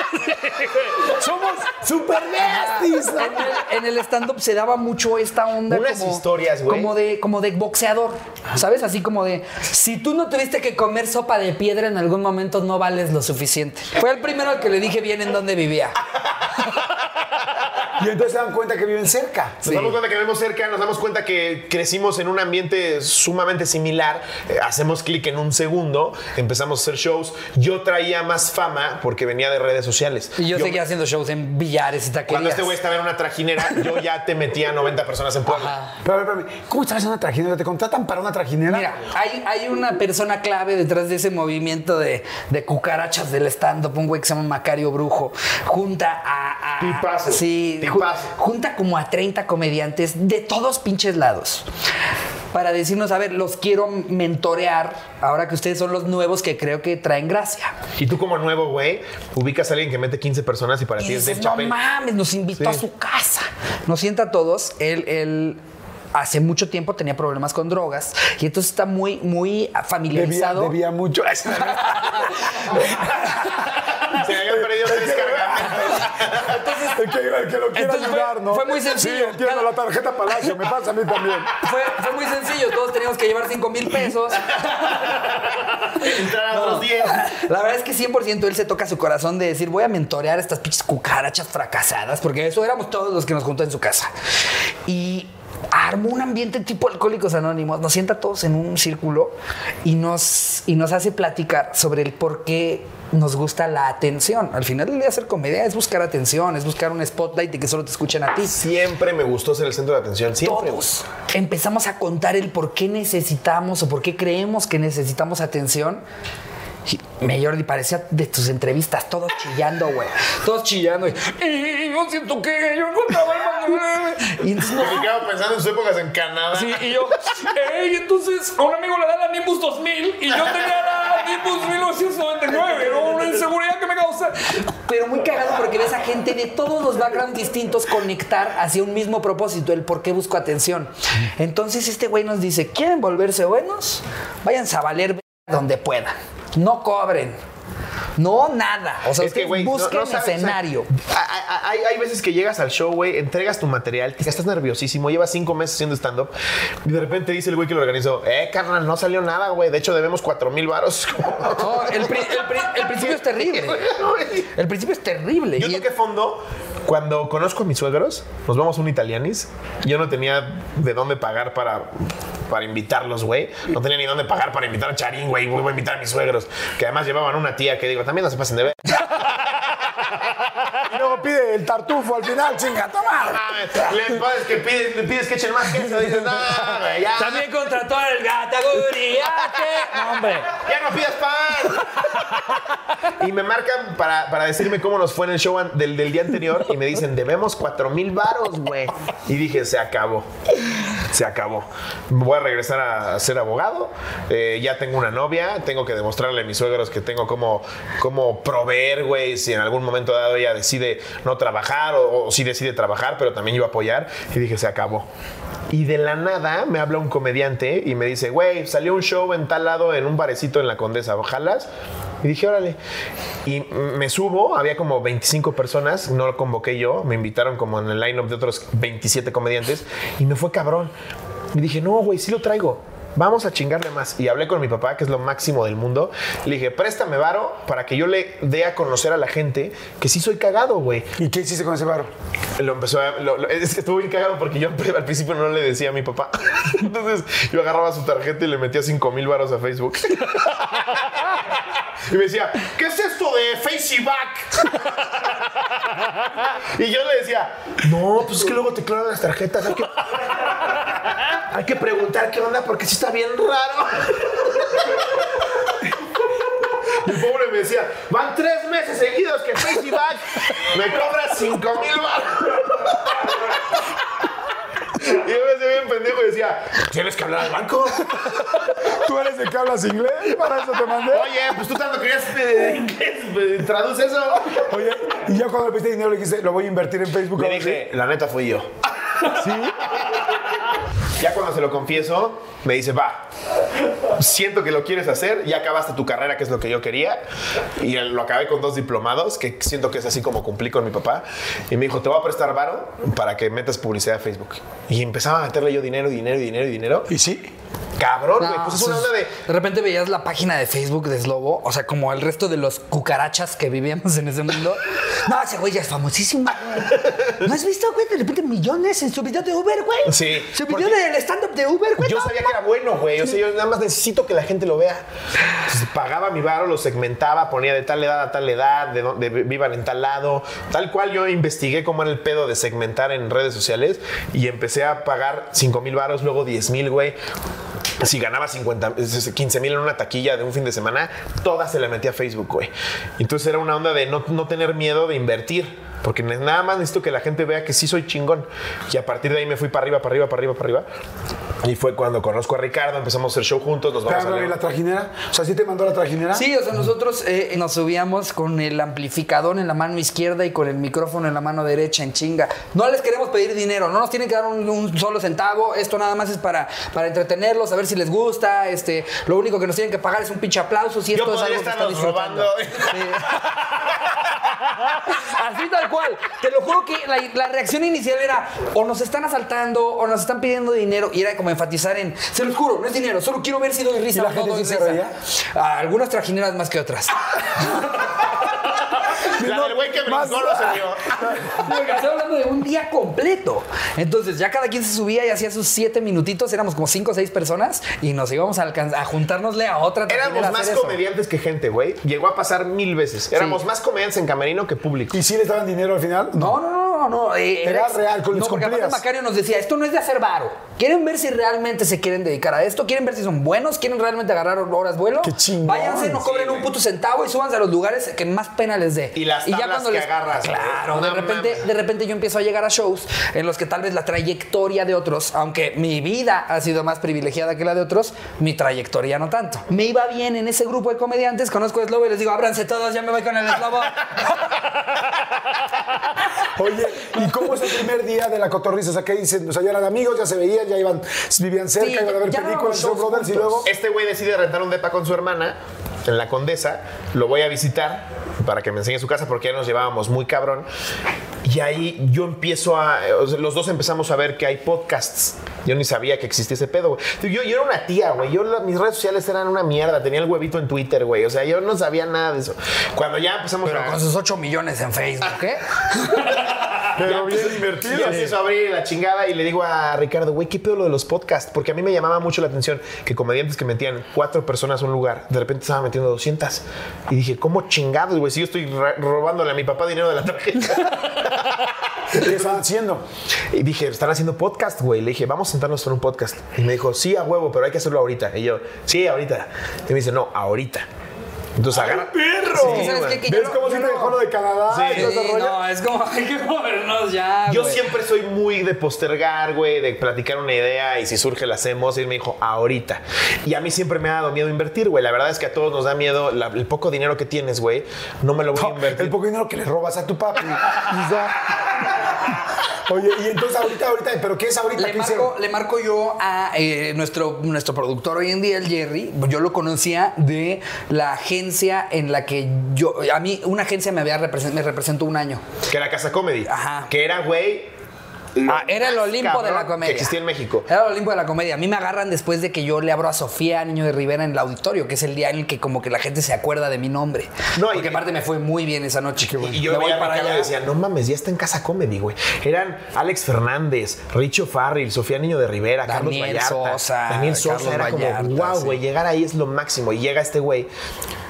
Somos super besties. En el, en el stand-up se daba mucho esta onda Unas como, historias, güey. como de como de boxeador, ¿sabes? Así como de si tú no tuviste que comer sopa de piedra en algún momento no vales lo suficiente. Fue el primero al que le dije bien en dónde vivía. Y entonces se dan cuenta que viven cerca. Nos damos cuenta que vivimos cerca, nos damos cuenta que crecimos en un ambiente sumamente similar, eh, hacemos clic en un segundo, empezamos a hacer shows. Yo traía más fama porque venía de redes sociales. Y yo, Yo- seguía haciendo shows en billares y taquerías. Cuando este güey estaba en una trajinera, yo ya te metía a 90 personas en Puebla. Pero, a ver, espérame, ¿cómo estás en una trajinera? ¿Te contratan para una trajinera? Mira, hay, hay una persona clave detrás de ese movimiento de, de cucarachas del stand-up, un güey que se llama Macario Brujo. Junta a. a- Sí, tipazo. junta como a 30 comediantes de todos pinches lados. Para decirnos, a ver, los quiero mentorear ahora que ustedes son los nuevos que creo que traen gracia. Y tú como nuevo, güey, ubicas a alguien que mete 15 personas y para Y ti es Dave no Chappelle. mames, nos invitó Sí. a su casa. Nos sienta a todos. Él, él hace mucho tiempo tenía problemas con drogas y entonces está muy, muy familiarizado. debía mucho. Se habían perdido tres cargamentos. el, que, el que lo quiera Entonces fue- ayudar, ¿no? fue muy sencillo. Sí, entiendo, la tarjeta Palacio, me pasa a mí también. Fue, fue muy sencillo, todos teníamos que llevar 5 mil pesos. Entrar a los 10. La verdad es que 100% él se toca su corazón de decir, voy a mentorear a estas pinches cucarachas fracasadas, porque eso éramos todos los que nos juntó en su casa. Y armó un ambiente tipo Alcohólicos Anónimos, nos sienta todos en un círculo y nos, y nos hace platicar sobre el por qué nos gusta la atención. Al final el día hacer comedia es buscar atención, es buscar un spotlight y que solo te escuchen a ti. Siempre me gustó ser el centro de atención. Siempre. Todos empezamos a contar el por qué necesitamos o por qué creemos que necesitamos atención. Me Jordi parecía de tus entrevistas, todos chillando, güey. Todos chillando. Y, y yo siento que yo encontraba el Y entonces Me quedaba pensando en sus épocas en Canadá. Sí, y yo, ey, entonces a un amigo le da la Nimbus 2000 y yo tenía la Nimbus 1999, ¿no? Una inseguridad que me causa. Pero muy cagado porque ves a gente de todos los backgrounds distintos conectar hacia un mismo propósito, el por qué busco atención. Entonces este güey nos dice, ¿quieren volverse buenos? Váyanse a valer donde puedan. No cobren. No, nada. O sea, Es que, güey, busquen no sabes, o sea, escenario. hay, hay- veces que llegas al show, güey, entregas tu material, te- estás nerviosísimo, llevas cinco meses haciendo stand-up y de repente dice el güey que lo organizó, eh, carnal, no salió nada, güey. De hecho, debemos cuatro mil varos. No, el, pri- el pri- el principio es terrible. El principio es terrible. Yo toqué fondo cuando conozco a mis suegros, nos vamos a un italianis. Yo no tenía de dónde pagar para, para invitarlos, güey. No tenía ni dónde pagar para invitar a Charín, güey. Voy a invitar a mis suegros, que además llevaban una tía que digo, también no se pasen de ver. Luego pide el tartufo al final, chinga, toma. Le pides que, pides, le pides que echen más queso, dices, no, güey, ya. También contrató al gata Guriate. No, hombre. ¡Ya no pidas pan! y me marcan para, para decirme cómo nos fue en el show an- del, del día anterior y me dicen, debemos cuatro mil varos, güey. Y dije, se acabó. Se acabó. Voy a regresar a ser abogado. Eh, ya tengo una novia. Tengo que demostrarle a mis suegros que tengo cómo, cómo proveer, güey. Si en algún momento dado ella decide no trabajar o, si decide trabajar, pero también yo apoyar. Y dije, se acabó. Y de la nada me habla un comediante y me dice, güey, salió un show en tal lado en un barecito en la Condesa, ojalas. Y dije, órale. Y me subo, había como 25 personas, no lo convoqué yo, me invitaron como en el line-up de otros 27 comediantes y me fue cabrón. Y dije, no, güey, sí lo traigo. Vamos a chingarle más. Y hablé con mi papá, que es lo máximo del mundo. Le dije, préstame varo para que yo le dé a conocer a la gente que sí soy cagado, güey. ¿Y qué hiciste con ese barro? Lo empezó a, lo- lo- es que estuvo bien cagado porque yo al principio no le decía a mi papá. Entonces yo agarraba su tarjeta y le metía 5 mil varos a Facebook. Y me decía, ¿qué es esto de Faceyback? y yo le decía, no, pues es que luego te clonan las tarjetas. Hay que, preguntar qué onda porque sí está bien raro. Mi pobre me decía, van tres meses seguidos que Faceyback me cobra 5 mil baros. Y yo me hacía bien pendejo y decía, tienes que hablar al banco. ¿Tú eres el que hablas inglés? ¿Para eso te mandé? Oye, pues tú tanto querías eh, inglés, eh, traduce eso. Oye, y ya cuando le pediste dinero le dijiste, lo voy a invertir en Facebook. Le dije, la neta fui yo. ¿Sí? Ya cuando se lo confieso, me dice, va, siento que lo quieres hacer, ya acabaste tu carrera, que es lo que yo quería, y lo acabé con dos diplomados, que siento que es así como cumplí con mi papá, y me dijo, te voy a prestar varo para que metas publicidad a Facebook. Y empezaba a meterle yo dinero, dinero, dinero, dinero. Y sí. Cabrón, güey, No, pues es una onda de... De repente veías la página de Facebook de Slobo, o sea, como el resto de los cucarachas que vivíamos en ese mundo. No, ese güey ya es famosísimo, güey. ¿No has visto, güey, de repente millones en su video de Uber, güey? Sí, Su video del stand-up de Uber, güey. Yo no, sabía no. que era bueno, güey. O sea, yo nada más necesito que la gente lo vea. Entonces, pagaba mi varo, lo segmentaba, ponía de tal edad a tal edad, de dónde vivan en tal lado. Tal cual yo investigué cómo era el pedo de segmentar en redes sociales y empecé a pagar 5 mil varos, luego 10 mil, güey. Si ganaba 50, 15 mil en una taquilla de un fin de semana, toda se la metía a Facebook, güey. Entonces era una onda de no, no tener miedo de invertir. Porque nada más necesito que la gente vea que sí soy chingón. Y a partir de ahí me fui para arriba, para arriba, para arriba, para arriba. Y fue cuando conozco a Ricardo, empezamos a hacer show juntos, nos vamos Pero, a ¿y la trajinera? O sea, ¿sí te mandó la trajinera? Sí, o sea, nosotros eh, nos subíamos con el amplificador en la mano izquierda y con el micrófono en la mano derecha en chinga. No les queremos pedir dinero, no nos tienen que dar un, un solo centavo. Esto nada más es para, para entretenerlos, a ver si les gusta. Este, lo único que nos tienen que pagar es un pinche aplauso si Yo esto es algo que están disfrutando. Así tal cual. Te lo juro que la, la reacción inicial era o nos están asaltando o nos están pidiendo dinero y era como enfatizar en, se los juro, no es dinero, solo quiero ver si doy risa ¿Y la o no gente doy se risa". reía? Algunas trajineras más que otras. La del güey que brincó no se. Porque estoy hablando de un día completo. Entonces, ya cada quien se subía y hacía sus siete minutitos. Éramos como cinco o seis personas y nos íbamos a, alcanzar, a juntárnosle a otra. Éramos a más comediantes que gente, güey. Llegó a pasar mil veces. Éramos más comediantes en camerino que público. ¿Y sí les daban dinero al final? No, no, no, no. no. eh, Era real, con- No, les porque aparte. Macario nos decía, esto no es de hacer varo. ¿Quieren ver si realmente se quieren dedicar a esto? ¿Quieren ver si son buenos? ¿Quieren realmente agarrar horas vuelo? Qué chingón. Váyanse, no cobren un puto centavo y súbanse a los lugares que más pena les dé. Y las tablas que agarras, Claro, de repente, de repente yo empiezo a llegar a shows en los que tal vez la trayectoria de otros, aunque mi vida ha sido más privilegiada que la de otros, mi trayectoria no tanto. Me iba bien en ese grupo de comediantes, conozco a Slobo y les digo, ábranse todos, ya me voy con el Slobo. Oye, ¿y cómo es el primer día de la cotorriza? O sea, ¿qué dicen? O sea, ya eran amigos, ya se veían, ya iban, vivían cerca, Sí, iban a ver películas, Show Brothers y luego... Este güey decide rentar un depa con su hermana en la Condesa. Lo voy a visitar para que me enseñe su casa porque ya nos llevábamos muy cabrón. Y ahí yo empiezo a. los dos empezamos a ver que hay podcasts. Yo ni sabía que existía ese pedo, güey. Yo, yo era una tía, güey. Yo, mis redes sociales eran una mierda. Tenía el huevito en Twitter, güey. O sea, yo no sabía nada de eso. Cuando ya empezamos Pero a. con sus 8 millones en Facebook, ¿eh? Pero bien divertido. Yo empiezo a abrir la chingada y le digo a Ricardo, güey, ¿qué pedo lo de los podcasts? Porque a mí me llamaba mucho la atención que comediantes que metían cuatro personas a un lugar, de repente estaban metiendo 200. Y dije, ¿cómo chingados, güey? Si yo estoy robándole a mi papá dinero de la tarjeta. ¿Qué estaban haciendo? y dije, están haciendo podcast, güey. Le dije, vamos a sentarnos en un podcast. Y me dijo, sí, a huevo, pero hay que hacerlo ahorita. Y yo, sí, ahorita. Y me dice, no, ahorita. Entonces agarra. ¡Perro! Es que, ¿sabes qué? Que yo ¿Ves no- cómo yo se te no- dejó lo de Canadá? Sí. y todo ese Sí, rollo? no, es como, hay que movernos ya. Yo güey. siempre soy muy de postergar, güey, de platicar una idea y si surge la hacemos. Y él me dijo, ahorita. Y a mí siempre me ha dado miedo invertir, güey. La verdad es que a todos nos da miedo la- el poco dinero que tienes, güey. No me lo voy a invertir. El poco dinero que le robas a tu papi. O sea, Oye, y entonces ahorita, ahorita, ¿pero qué es ahorita? Le ¿Qué marco, le marco yo a eh, nuestro, nuestro productor hoy en día, el Jerry. Yo lo conocía de la agencia en la que yo. A mí, una agencia me había represen- me representó un año. Que era Casa Comedy. Ajá. Que era, güey, Ah, era el Olimpo de la comedia. Que existía en México. Era el Olimpo de la comedia. A mí me agarran después de que yo le abro a Sofía Niño de Rivera en el auditorio, que es el día en el que como que la gente se acuerda de mi nombre. No, y- Porque aparte me fue muy bien esa noche. Y yo Me voy para Ricardo y allá. decía, no mames, ya está en Casa Comedy, güey. Eran Alex Fernández, Richo Farrell, Sofía Niño de Rivera, Carlos Daniel Vallarta. Sosa, Daniel Sosa. Carlos era Vallarta, como, wow, sí. güey, llegar ahí es lo máximo. Y llega este güey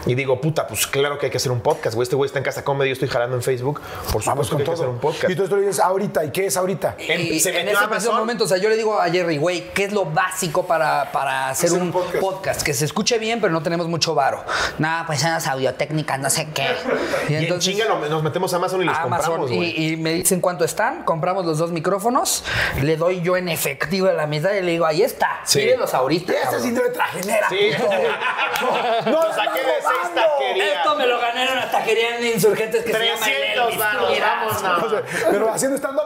y digo, puta, pues claro que hay que hacer un podcast, güey. Este güey está en Casa Comedy, yo estoy jalando en Facebook. Por Vamos supuesto con que hay que hacer un podcast. Y tú esto lo dices ahorita. ¿Y qué es ahorita? En- Y se en ese preciso momento, o sea, yo le digo a Jerry, güey, ¿qué es lo básico para, para hacer, Hacer un, un podcast. podcast. Que se escuche bien, pero no tenemos mucho varo. Nada, pues son las audiotécnicas, no sé qué. Y, en chinga lo- nos metemos a Amazon y los Amazon compramos, güey. y, y me dicen cuánto están, compramos los dos micrófonos, le doy yo en efectivo a la mitad y le digo, ahí está, Sí. mírenlos ahorita. Este es cabrón". síndrome de. Sí. puto. No, Lo saqué de seis taquerías. Esto me lo gané en una taquería en Insurgentes que se llama 300 El varos, Elvis. vámonos. O sea, pero haciendo stand-up,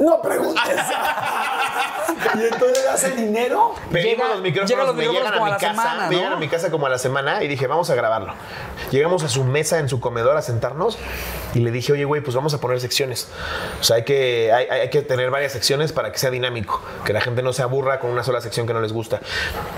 no preguntes. y entonces hace dinero. Pedimos Llega- los micrófonos, llegan los me micrófonos llegan a mi la casa, semana, me llegan a mi casa como a la semana y dije, vamos a grabarlo. Llegamos a su mesa en su comedor a sentarnos y le dije, oye, güey, pues vamos a poner secciones. O sea, hay que, hay, hay que tener varias secciones para que sea dinámico, que la gente no se aburra con una sola sección que no les gusta.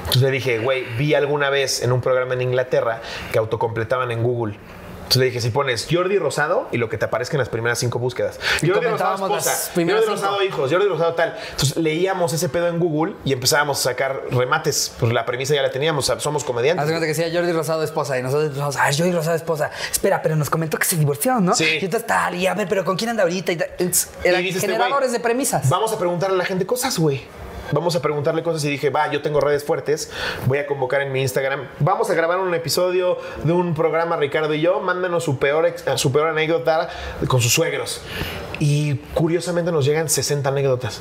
Entonces le dije, güey, vi alguna vez en un programa en Inglaterra que autocompletaban en Google. Entonces le dije, si pones Jordi Rosado y lo que te aparezca en las primeras cinco búsquedas. Jordi Rosado esposa, Jordi Rosado cinco. hijos, Jordi Rosado tal. Entonces leíamos ese pedo en Google y empezábamos a sacar remates. Pues la premisa ya la teníamos, somos Haz comediantes. de cuenta que decía Jordi Rosado esposa y nosotros empezamos, ah, Jordi Rosado esposa. Espera, pero nos comentó que se divorció, ¿no? Sí. Y entonces tal, y a ver, pero ¿con quién anda ahorita? Y tal. Y este generadores de premisas. Vamos a preguntarle a la gente cosas, güey. Vamos a preguntarle cosas y dije, va, yo tengo redes fuertes, voy a convocar en mi Instagram. Vamos a grabar un episodio de un programa, Ricardo y yo. Mándanos su peor, su peor anécdota con sus suegros. Y curiosamente nos llegan 60 anécdotas.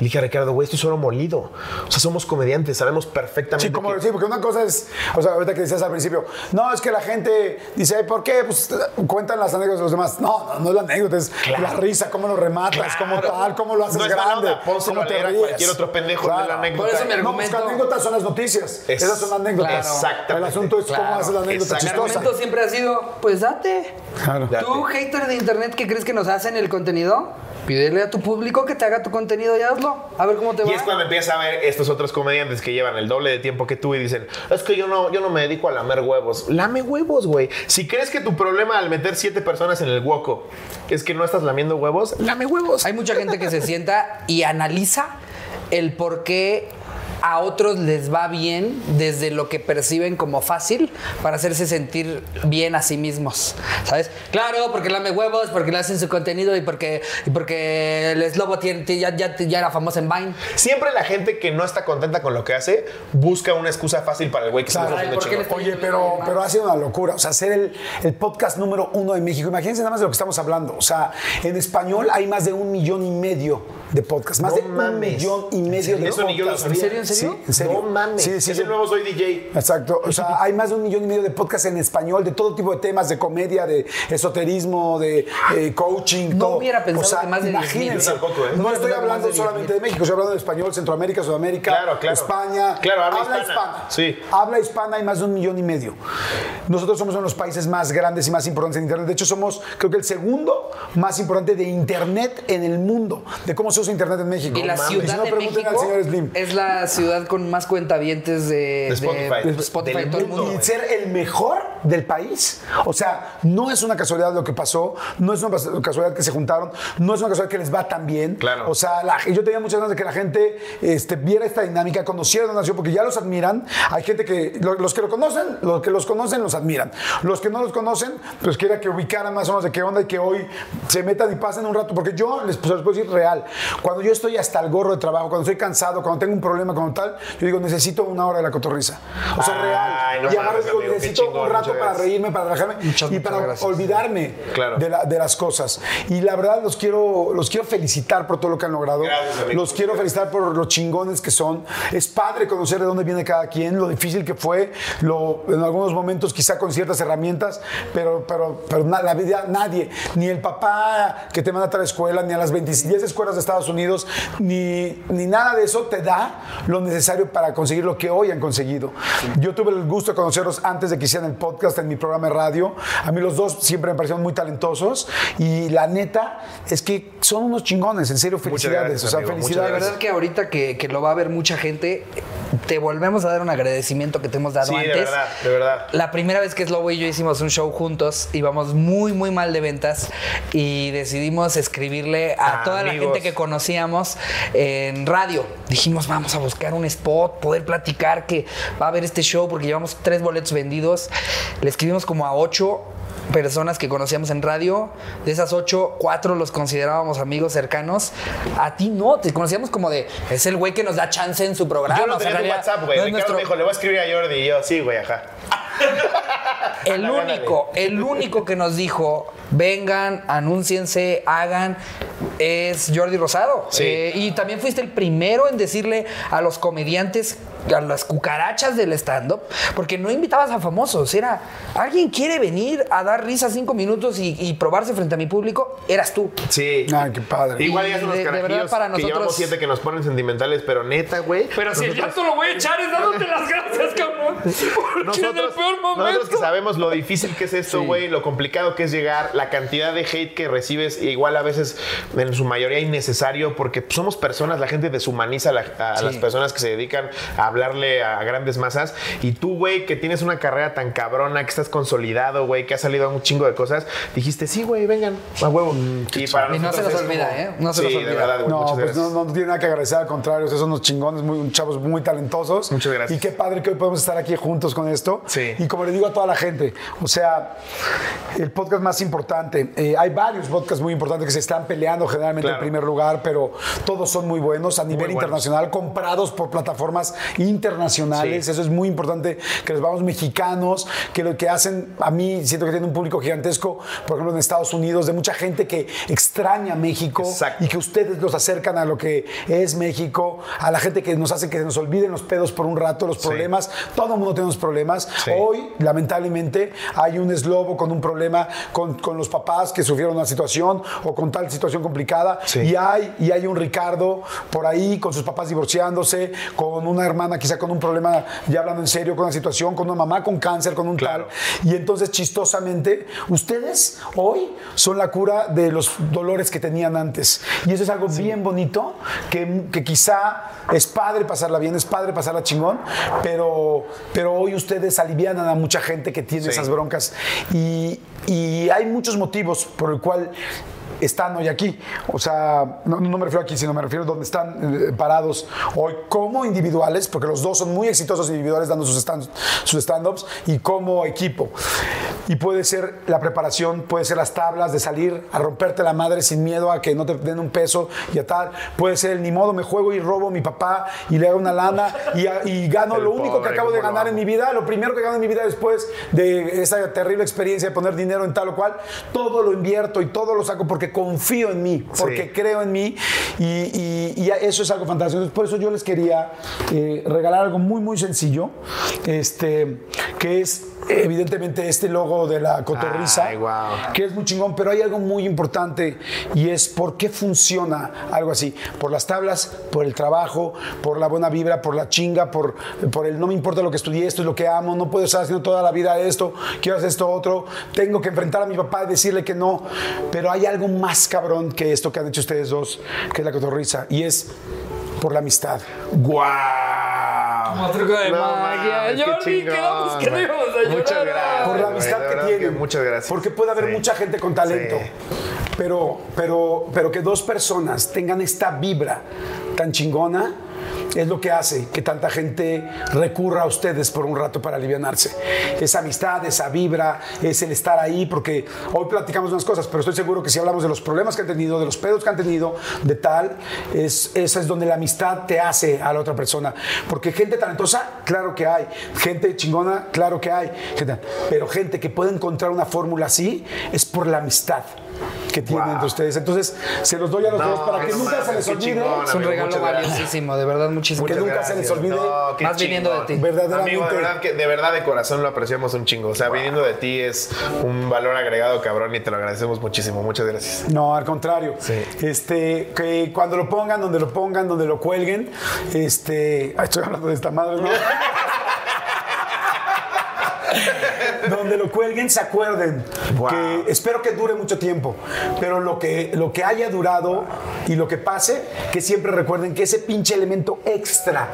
Y dije a Ricardo, güey, esto es solo molido. O sea, somos comediantes, sabemos perfectamente. Sí, como, que- sí, porque una cosa es, o sea, ahorita que decías al principio, no, es que la gente dice, "Ay, ¿por qué? Pues cuentan las anécdotas de los demás. No, no, no es la anécdota, es la risa, cómo lo rematas, cómo Claro. tal, cómo lo haces No grande, cómo te ríes. cualquier otro pendejo de la anécdota. Por eso mi No, pues argumento. las anécdotas son las noticias. Es- Esas son las anécdotas. Claro. Exactamente. El asunto es cómo haces la anécdota Exacto. Mi chistosa. argumento siempre ha sido, pues date. Claro. Date. ¿Tú, hater de internet, que crees que nos hacen el contenido? Pídele a tu público que te haga tu contenido y hazlo. A ver cómo te va. Y es cuando empiezas a ver estos otros comediantes que llevan el doble de tiempo que tú y dicen, es que yo no, yo no me dedico a lamer huevos. Lame huevos, güey. Si crees que tu problema al meter siete personas en el hueco es que no estás lamiendo huevos, lame huevos. Hay mucha gente que se sienta y analiza el por qué a otros les va bien desde lo que perciben como fácil para hacerse sentir bien a sí mismos. ¿Sabes? Claro, porque lame huevos, porque le hacen su contenido y porque, y porque el Slobo tiene, ya, ya, ya era famoso en Vine. Siempre la gente que no está contenta con lo que hace busca una excusa fácil para el güey que se está haciendo Ay, ¿por qué chingón. le Oye, pero, pero ha sido una locura. O sea, ser el, el podcast número uno de México. Imagínense nada más de lo que estamos hablando. O sea, en español hay más de un millón y medio de podcasts. Más No de un mames. millón y medio de Eso ni yo lo sabía. ¿En serio? ¿En serio? Sí, en serio. No mames. Sí, sí, es sí. el nuevo Soy DJ. Exacto. O sea, hay más de un millón y medio de podcasts en español de todo tipo de temas, de comedia, de esoterismo, de eh, coaching, No todo. hubiera pensado o sea, que más de 10,000. imagínense. Yo tampoco, ¿eh? No, No estoy hablando de solamente de México, estoy hablando de español, Centroamérica, Sudamérica, Claro, claro. España. Claro, habla hispana. Sí. Habla hispana hay más de un millón y medio. Nosotros somos uno de los países más grandes y más importantes en Internet. De hecho, somos, creo que el segundo más importante de Internet en el mundo, de cómo se Internet en México. Y la mames. Ciudad Si no, de al México señor Slim. es la ciudad con más cuentavientes de, De Spotify. de Spotify Del en todo el mundo. mundo. y ser el mejor del país. O sea, no es una casualidad lo que pasó, no es una casualidad que se juntaron, no es una casualidad que les va tan bien. Claro. O sea, la- yo tenía muchas ganas de que la gente este, viera esta dinámica, conociera la nación, porque ya los admiran. Hay gente que, lo- los que lo conocen, los que los conocen, los admiran. Los que no los conocen, pues quiera que ubicaran más o menos de qué onda y que hoy se metan y pasen un rato, porque yo les, pues, les puedo decir real. Cuando yo estoy hasta el gorro de trabajo, cuando estoy cansado, cuando tengo un problema, como tal, yo digo, necesito una hora de la cotorriza. O sea, Ay, real. no y mames, digo, amigo, necesito chingón, un rato para reírme, para relajarme Muchas, y para gracias. olvidarme Claro. de, la- de las cosas. Y la verdad los quiero, los quiero felicitar por todo lo que han logrado. Gracias, amigo. los quiero felicitar por los chingones que son. Es padre conocer de dónde viene cada quien, lo difícil que fue, lo, en algunos momentos quizá con ciertas herramientas, pero, pero, pero na- la vida, nadie, ni el papá que te manda a la escuela, ni a las 20 10 escuelas de Estados Unidos, ni, ni nada de eso te da lo necesario para conseguir lo que hoy han conseguido. Yo tuve el gusto de conocerlos antes de que hicieran el podcast en mi programa de radio. A mí los dos siempre me parecieron muy talentosos y la neta es que son unos chingones, en serio, felicidades. gracias, o sea, amigo, De felicidades. verdad que ahorita que, que lo va a ver mucha gente, te volvemos a dar un agradecimiento que te hemos dado Sí, de antes. verdad, de verdad. La primera vez que Slobo y yo hicimos un show juntos, íbamos muy, muy mal de ventas y decidimos escribirle a Ah, toda la amigos. gente que conocíamos en radio. Dijimos, vamos a buscar un spot, poder platicar que va a haber este show porque llevamos tres boletos vendidos. Le escribimos como a ocho personas que conocíamos en radio. De esas ocho, cuatro los considerábamos amigos cercanos. A ti no, te conocíamos como de, es el güey que nos da chance en su programa. Yo no O sea, tenía en WhatsApp, güey. no nuestro- me dijo, le voy a escribir a Jordi. Y yo, sí, güey, ajá. El único, el único que nos dijo, vengan, anúnciense, hagan, es Jordi Rosado. Sí. Eh, y también fuiste el primero en decirle a los comediantes, a las cucarachas del stand-up, porque no invitabas a famosos, era, ¿alguien quiere venir a dar risa cinco minutos y, y probarse frente a mi público? Eras tú. Sí. Ay, qué padre. Igual ya son los de- de verdad, para que nosotros- llevamos siete que nos ponen sentimentales, pero neta, güey. Pero si el llanto lo voy a echar es dándote las gracias, cabrón. Porque en el Nosotros, peor nosotros momento. que sabemos lo difícil que es esto, güey, lo complicado que es llegar, la cantidad de hate que recibes, igual a veces en su mayoría innecesario, porque somos personas, la gente deshumaniza a, la- a las personas que se dedican a hablarle a grandes masas. Y tú, güey, que tienes una carrera tan cabrona, que estás consolidado, güey, que has salido a un chingo de cosas, dijiste, sí, güey, vengan, a huevo. y para Y no se los olvida, como- ¿eh? No se sí, los de olvida. verdad, No, pues no, no tiene nada que agradecer, al contrario, son unos chingones, muy, chavos muy talentosos. Muchas gracias. Y qué padre que hoy podemos estar aquí juntos con esto. Sí. Y como le digo a toda la gente, o sea, el podcast más importante, eh, hay varios podcasts muy importantes que se están peleando generalmente Claro. en primer lugar, pero todos son muy buenos a nivel internacional, comprados por plataformas internacionales. Sí. Eso es muy importante, que los vamos mexicanos, que lo que hacen, a mí siento que tiene un público gigantesco, por ejemplo, en Estados Unidos, de mucha gente que extraña México Exacto. y que ustedes los acercan a lo que es México, a la gente que nos hace que se nos olviden los pedos por un rato, los problemas. Todo el mundo tiene unos problemas. Sí. Hoy, lamentablemente, hay un eslobo con un problema con, con los papás que sufrieron una situación o con tal situación complicada. Sí. Y, hay, y hay un Ricardo por ahí con sus papás divorciándose, con una hermana quizá con un problema, ya hablando en serio, con una situación, con una mamá con cáncer, con un Claro. tal. Y entonces, chistosamente, ustedes hoy son la cura de los dolores que tenían antes. Y eso es algo bien bonito, que, que quizá es padre pasarla bien, es padre pasarla chingón, pero, pero hoy ustedes alivianan a mucha gente que tiene Sí. esas broncas. Y, y hay muchos motivos por el cual están hoy aquí. O sea, no, no me refiero aquí, sino me refiero a donde están eh, parados hoy como individuales, porque los dos son muy exitosos individuales dando sus stand- sus stand-ups y como equipo. Y puede ser la preparación, puede ser las tablas de salir a romperte la madre sin miedo a que no te den un peso y a tal. Puede ser el ni modo, me juego y robo a mi papá y le hago una lana y, a- y gano El lo único que pobre, acabo de ganar en mi vida, lo primero que gano en mi vida después de esa terrible experiencia de poner dinero en tal o cual, todo lo invierto y todo lo saco porque confío en mí, porque Sí. creo en mí y, y- y eso es algo fantástico. Entonces, por eso yo les quería eh, regalar algo muy, muy sencillo, este, que es evidentemente este logo de la cotorriza, Ay, que es muy chingón, pero hay algo muy importante y es por qué funciona algo así. Por las tablas, por el trabajo, por la buena vibra, por la chinga, por, por el no me importa lo que estudié, esto es lo que amo, no puedo estar haciendo toda la vida esto, quiero hacer esto otro, tengo que enfrentar a mi papá y decirle que no, pero hay algo más cabrón que esto que han hecho ustedes dos, que es la cotorriza, y es por la amistad. ¡Guau! Como truco de No magia. quedamos que no íbamos a llorar. Muchas gracias. por la amistad que tienen. muchas gracias. Porque puede haber Sí. mucha gente con talento. Sí. Pero, pero, pero que dos personas tengan esta vibra tan chingona es lo que hace que tanta gente recurra a ustedes por un rato para alivianarse. Esa amistad, esa vibra, es el estar ahí, porque hoy platicamos unas cosas, pero estoy seguro que si hablamos de los problemas que han tenido, de los pedos que han tenido, de tal, es, esa es donde la amistad te hace a la otra persona. Porque gente talentosa, claro que hay. Gente chingona, claro que hay. Pero gente que puede encontrar una fórmula así, es por la amistad que tienen entre ustedes. Entonces, se los doy a los No, dos para que nunca se les olvide. chingón, Es un amigo, regalo valiosísimo, de verdad, muchísimo. Que nunca se les olvide. Más viniendo de ti. Verdaderamente. Amigo, de verdad, que, de verdad de corazón lo apreciamos un chingo. O sea, viniendo de ti es un valor agregado, cabrón, y te lo agradecemos muchísimo. Muchas gracias. No, al contrario. Sí. Este, que cuando lo pongan, donde lo pongan, donde lo cuelguen, este, ay, estoy hablando de esta madre, ¿no? donde lo cuelguen, se acuerden. Que espero que dure mucho tiempo, pero lo que, lo que haya durado y lo que pase, que siempre recuerden que ese pinche elemento extra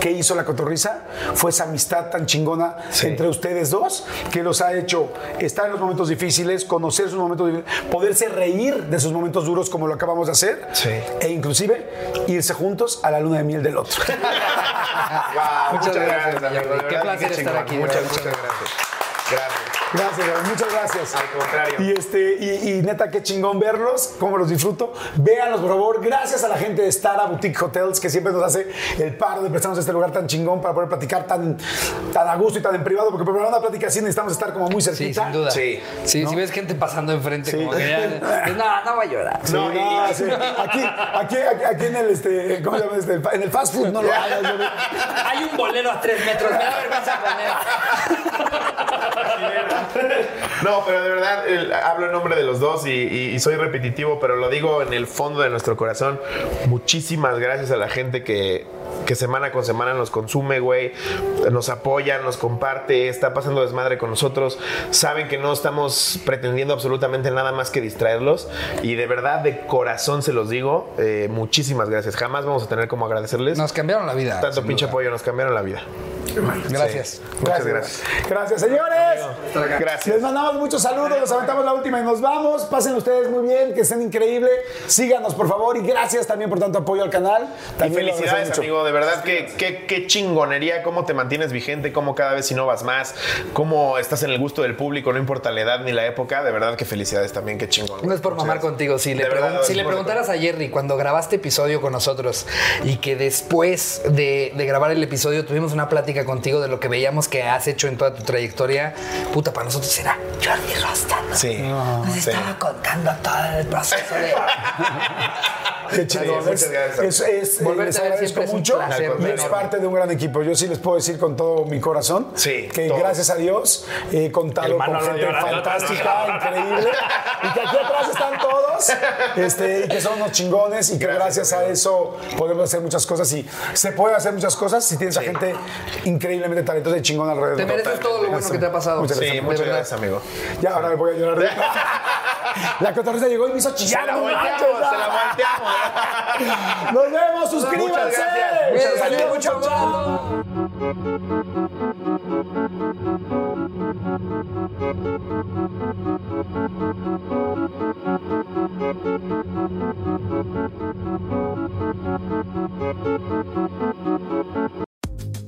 que hizo la cotorriza fue esa amistad tan chingona entre ustedes dos que los ha hecho estar en los momentos difíciles, conocer sus momentos difíciles, poderse reír de sus momentos duros como lo acabamos de hacer e inclusive irse juntos a la luna de miel del otro. Wow, Muchas gracias, amigo, de Qué placer estar aquí, Muchas, muchas muchas gracias. Gracias. Gracias, muchas gracias. Al contrario. Y, este, y, y neta, qué chingón verlos, cómo los disfruto. Véanlos, por favor. Gracias a la gente de Stara Boutique Hotels que siempre nos hace el paro de prestarnos este lugar tan chingón para poder platicar tan, tan a gusto y tan en privado, porque para una plática así necesitamos estar como muy Sí, cerquita. sin duda. Sí. Sí, si ves gente pasando enfrente, Sí. como que ya. pues, No, no va a llorar. Sí, No, no, sí. Aquí, aquí, aquí, aquí en el este, ¿cómo se llama este? En el fast food no lo hagas. yo- Hay un bolero a tres metros, me da vergüenza poner. No, pero de verdad el- hablo en nombre de los dos y, y- y soy repetitivo, pero lo digo en el fondo de nuestro corazón. Muchísimas gracias a la gente que, que semana con semana nos consume, güey. Nos apoya, nos comparte, está pasando desmadre con nosotros. Saben que no estamos pretendiendo absolutamente nada más que distraerlos. Y de verdad, de corazón se los digo, eh, muchísimas gracias. Jamás vamos a tener como agradecerles. Nos cambiaron la vida. Tanto pinche duda. apoyo, nos cambiaron la vida. Gracias. Muchas gracias. Gracias, señores. Gracias. Les mandamos muchos saludos, nos aventamos la última y nos vamos. Pasen ustedes muy bien, que estén increíble. Síganos, por favor, y gracias también por tanto apoyo al canal. Y También lo felicidades, amigo. De verdad, que qué, qué chingonería, cómo te mantienes vigente, cómo cada vez innovas más, cómo estás en el gusto del público, no importa la edad ni la época. De verdad, que felicidades también, qué chingón. No es por mamar gracias. contigo. Si le, verdad, si le preguntaras a Jerry cuando grabaste episodio con nosotros y que después de, de grabar el episodio tuvimos una plática contigo de lo que veíamos que has hecho en toda tu trayectoria, puta, para nosotros era Jordi Rostan. Sí. Nos sí. estaba contando todo el proceso de. Qué. Muchas Es, gracias. es, es- eh, Volverte les a ver agradezco es un mucho. es parte de un gran equipo. Yo sí les puedo decir con todo mi corazón Sí, que todo. gracias a Dios he contado con gente llorando, fantástica, increíble. Y que aquí atrás están todos. Este, y que son unos chingones. Y que gracias, a eso podemos hacer muchas cosas. Y se pueden hacer muchas cosas si tienes a gente increíblemente talentosa y chingona alrededor. Te mereces todo lo bueno que te ha pasado. Muchas Sí, gracias. muchas verdad. gracias, amigo. Ya, ahora me voy a llorar. de- La cotorriza llegó y me hizo Se chillar. la no volteamos, se la volteamos. Nos vemos, suscríbanse. Muchas gracias. Muchas gracias. mucho, Chao.